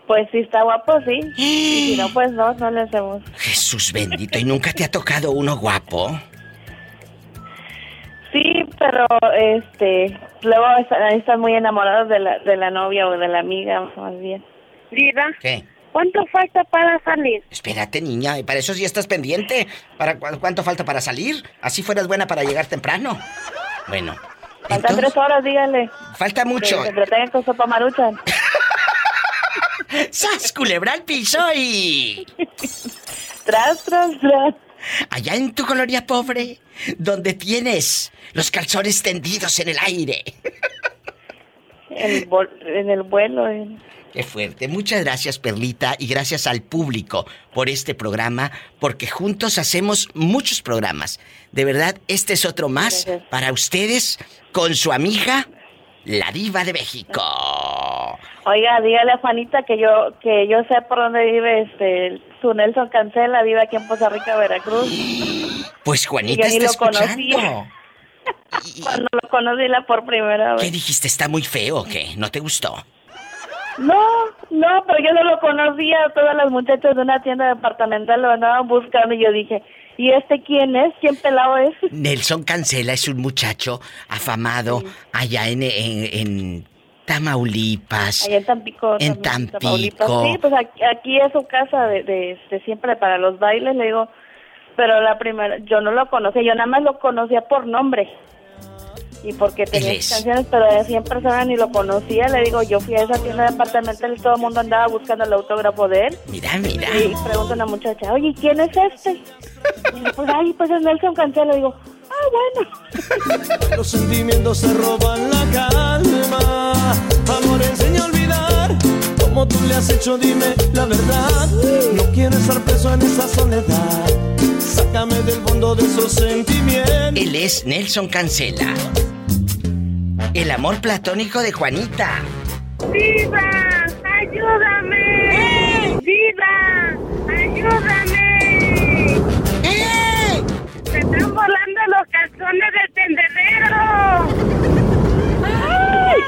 Pues si está guapo, sí. Y si no, pues no, no le hacemos. Jesús bendito, ¿y nunca te ha tocado uno guapo? Sí, pero este, luego están, están muy enamorados de la, de la novia o de la amiga, más bien. Diva, ¿Qué? ¿Cuánto falta para salir? Espérate, niña, para eso sí estás pendiente. ¿Para cuánto falta para salir? Así fueras buena para llegar temprano. Bueno. Faltan tres horas, dígale. Falta mucho. Que se entretengan con sopa maruchan. ¡Sas, culebra al piso y... tras, tras, tras. Allá en tu colonia pobre, donde tienes los calzones tendidos en el aire. En, en el vuelo. En... Qué fuerte. Muchas gracias, Perlita, y gracias al público por este programa, porque juntos hacemos muchos programas. De verdad, este es otro más para ustedes con su amiga, la diva de México. Oiga, dígale a Juanita que yo que yo sé por dónde vive este su Nelson Cancela, vive aquí en Poza Rica, Veracruz. Pues Juanita está escuchando. Cuando lo conocí la por primera vez. ¿Qué dijiste? ¿Está muy feo o qué? ¿No te gustó? No, no, pero yo no lo conocía. Todas las muchachas de una tienda departamental lo andaban buscando y yo dije, ¿y este quién es? ¿Quién pelado es? Nelson Cancela es un muchacho afamado allá en, en, Tamaulipas. Allá en Tampico. En Tampico. Sí, pues aquí, es su casa de, de, siempre para los bailes, le digo. Pero la primera, yo no lo conocía, yo nada más lo conocía por nombre y porque tenía canciones, pero de 100 personas ni lo conocía. Le digo, yo fui a esa tienda de departamental y todo el mundo andaba buscando el autógrafo de él. Mira, mira. Y pregunta a una muchacha, oye, ¿quién es este? Y le pues, ay, pues es Nelson Cancelo. digo, ah, bueno. Los sentimientos se roban la calma. Amor, enseña a olvidar. Como tú le has hecho, dime la verdad. No quiero estar preso en esa soledad. Sácame del fondo de esos sentimientos. Él es Nelson Cancela. El amor platónico de Juanita. ¡Viva! ¡Ayúdame! ¡Viva! ¡Ayúdame! ¡Eh! ¡Se están volando los calzones del tendedero!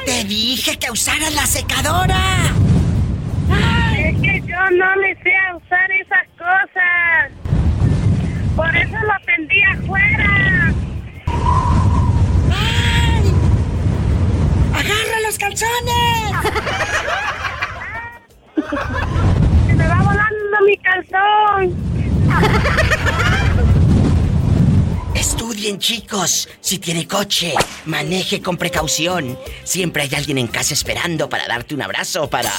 ¡Te dije que usaras la secadora! Es que yo no le sé usar esas cosas. Por eso lo tendí afuera. ¡Agarra los calzones! ¡Se me va volando mi calzón! Estudien, chicos. Si tiene coche, maneje con precaución. Siempre hay alguien en casa esperando para darte un abrazo, para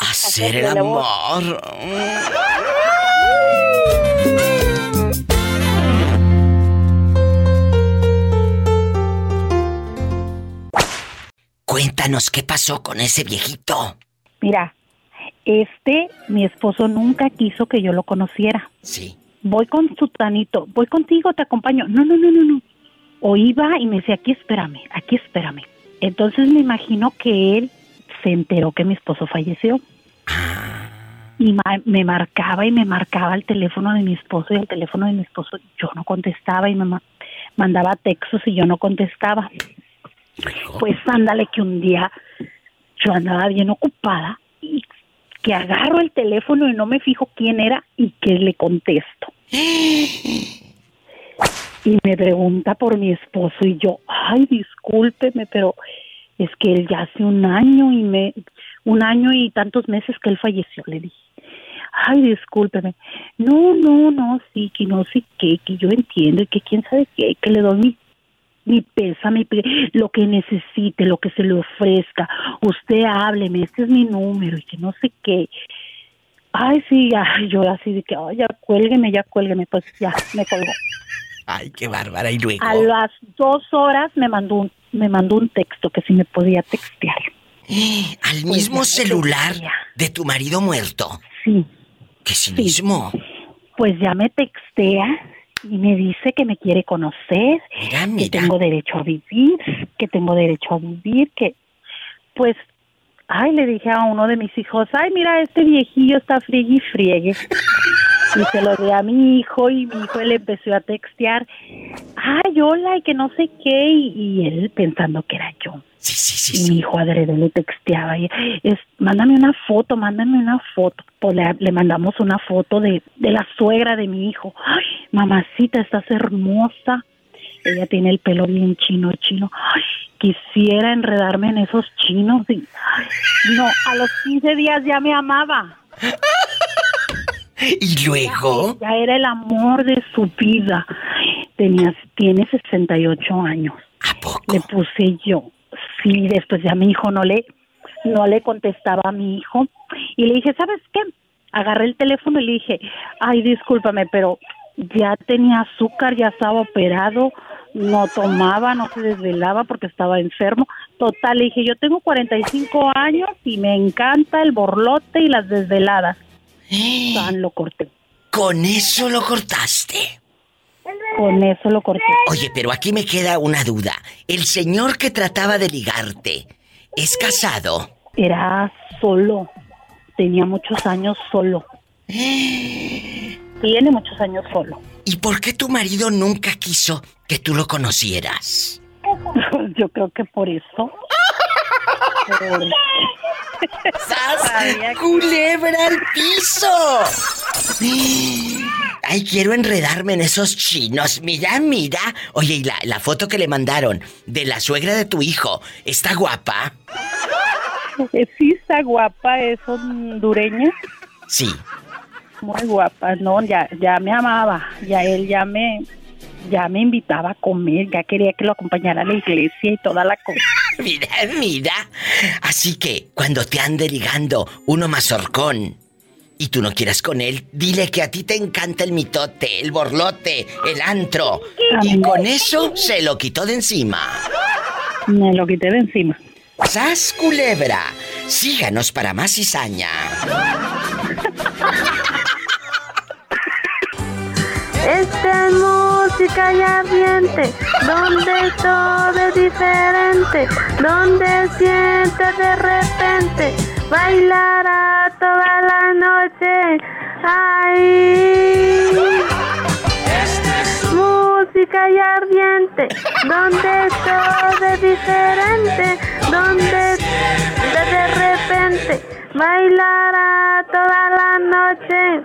hacer el amor. Cuéntanos qué pasó con ese viejito. Mira, este, mi esposo nunca quiso que yo lo conociera. Sí. Voy con su tanito, voy contigo, te acompaño. No, no, no, no, no. O iba y me decía, aquí espérame, aquí espérame. Entonces me imagino que él se enteró que mi esposo falleció. Ah. Y me marcaba y me marcaba el teléfono de mi esposo y el teléfono de mi esposo yo no contestaba y me mandaba textos y yo no contestaba. Pues ándale que un día yo andaba bien ocupada y que agarro el teléfono y no me fijo quién era y que le contesto. Y me pregunta por mi esposo y yo, ay, discúlpeme, pero es que él ya hace un año y me un año y tantos meses que él falleció, le dije. Ay, discúlpeme. No, no, no, sí, que no sé qué, que yo entiendo y que quién sabe qué, que le doy mi mi pésame, lo que necesite, lo que se le ofrezca. Usted hábleme, este es mi número y que no sé qué. Ay, sí, ay, yo así de que, ay, ya cuélgueme, ya cuélgueme, pues ya, me colgó. Ay, qué bárbara, y luego. A las dos horas me mandó un, me mandó un texto que si me podía textear. ¿Al pues mismo celular de tu marido muerto? Sí. ¿Qué cinismo? Pues ya me textea y me dice que me quiere conocer, que tengo derecho a vivir, que tengo derecho a vivir, que pues, ay, le dije a uno de mis hijos, ay, mira, este viejillo está friegue y friegue. Y se lo di a mi hijo y mi hijo le empezó a textear, ay, hola, y que no sé qué, y, él pensando que era yo. Sí, sí, sí. Y mi hijo adrede le texteaba, y es, mándame una foto, mándame una foto. Pues le, mandamos una foto de, de la suegra de mi hijo. Ay, mamacita, estás hermosa. Ella tiene el pelo bien chino, chino. Ay, quisiera enredarme en esos chinos y no, a los 15 días ya me amaba. ¿Y luego? Ya, era el amor de su vida. Tenía, tiene 68 años. ¿A poco? Le puse yo. Sí, después ya mi hijo no le, no le contestaba a mi hijo. Y le dije, ¿sabes qué? Agarré el teléfono y le dije, ay, discúlpame, pero ya tenía azúcar, ya estaba operado, no tomaba, no se desvelaba porque estaba enfermo. Total, le dije, yo tengo 45 años y me encanta el borlote y las desveladas. Tan lo corté. ¿Con eso lo cortaste? Con eso lo corté. Oye, pero aquí me queda una duda. El señor que trataba de ligarte, ¿es casado? Era solo. Tenía muchos años solo. Tiene muchos años solo. ¿Y por qué tu marido nunca quiso que tú lo conocieras? Yo creo que por eso. ¡Sas! ¡Culebra al piso! Ay, quiero enredarme en esos chinos. Mira, mira. Oye, y la, la foto que le mandaron de la suegra de tu hijo, ¿está guapa? Eh, sí, está guapa, es hondureña. Sí. Muy guapa, no, ya, ya me amaba, ya él ya me, ya me invitaba a comer, ya quería que lo acompañara a la iglesia y toda la cosa. mira, mira. Así que cuando te ande ligando uno mazorcón y tú no quieras con él, dile que a ti te encanta el mitote, el borlote, el antro. Y con eso se lo quitó de encima. Me lo quité de encima. ¡Sas, culebra! Síganos para más cizaña. Esta es música y ardiente, donde todo es diferente, donde sientes de repente bailará toda la noche. Ay, música y ardiente, donde todo es diferente, donde de repente bailará toda la noche.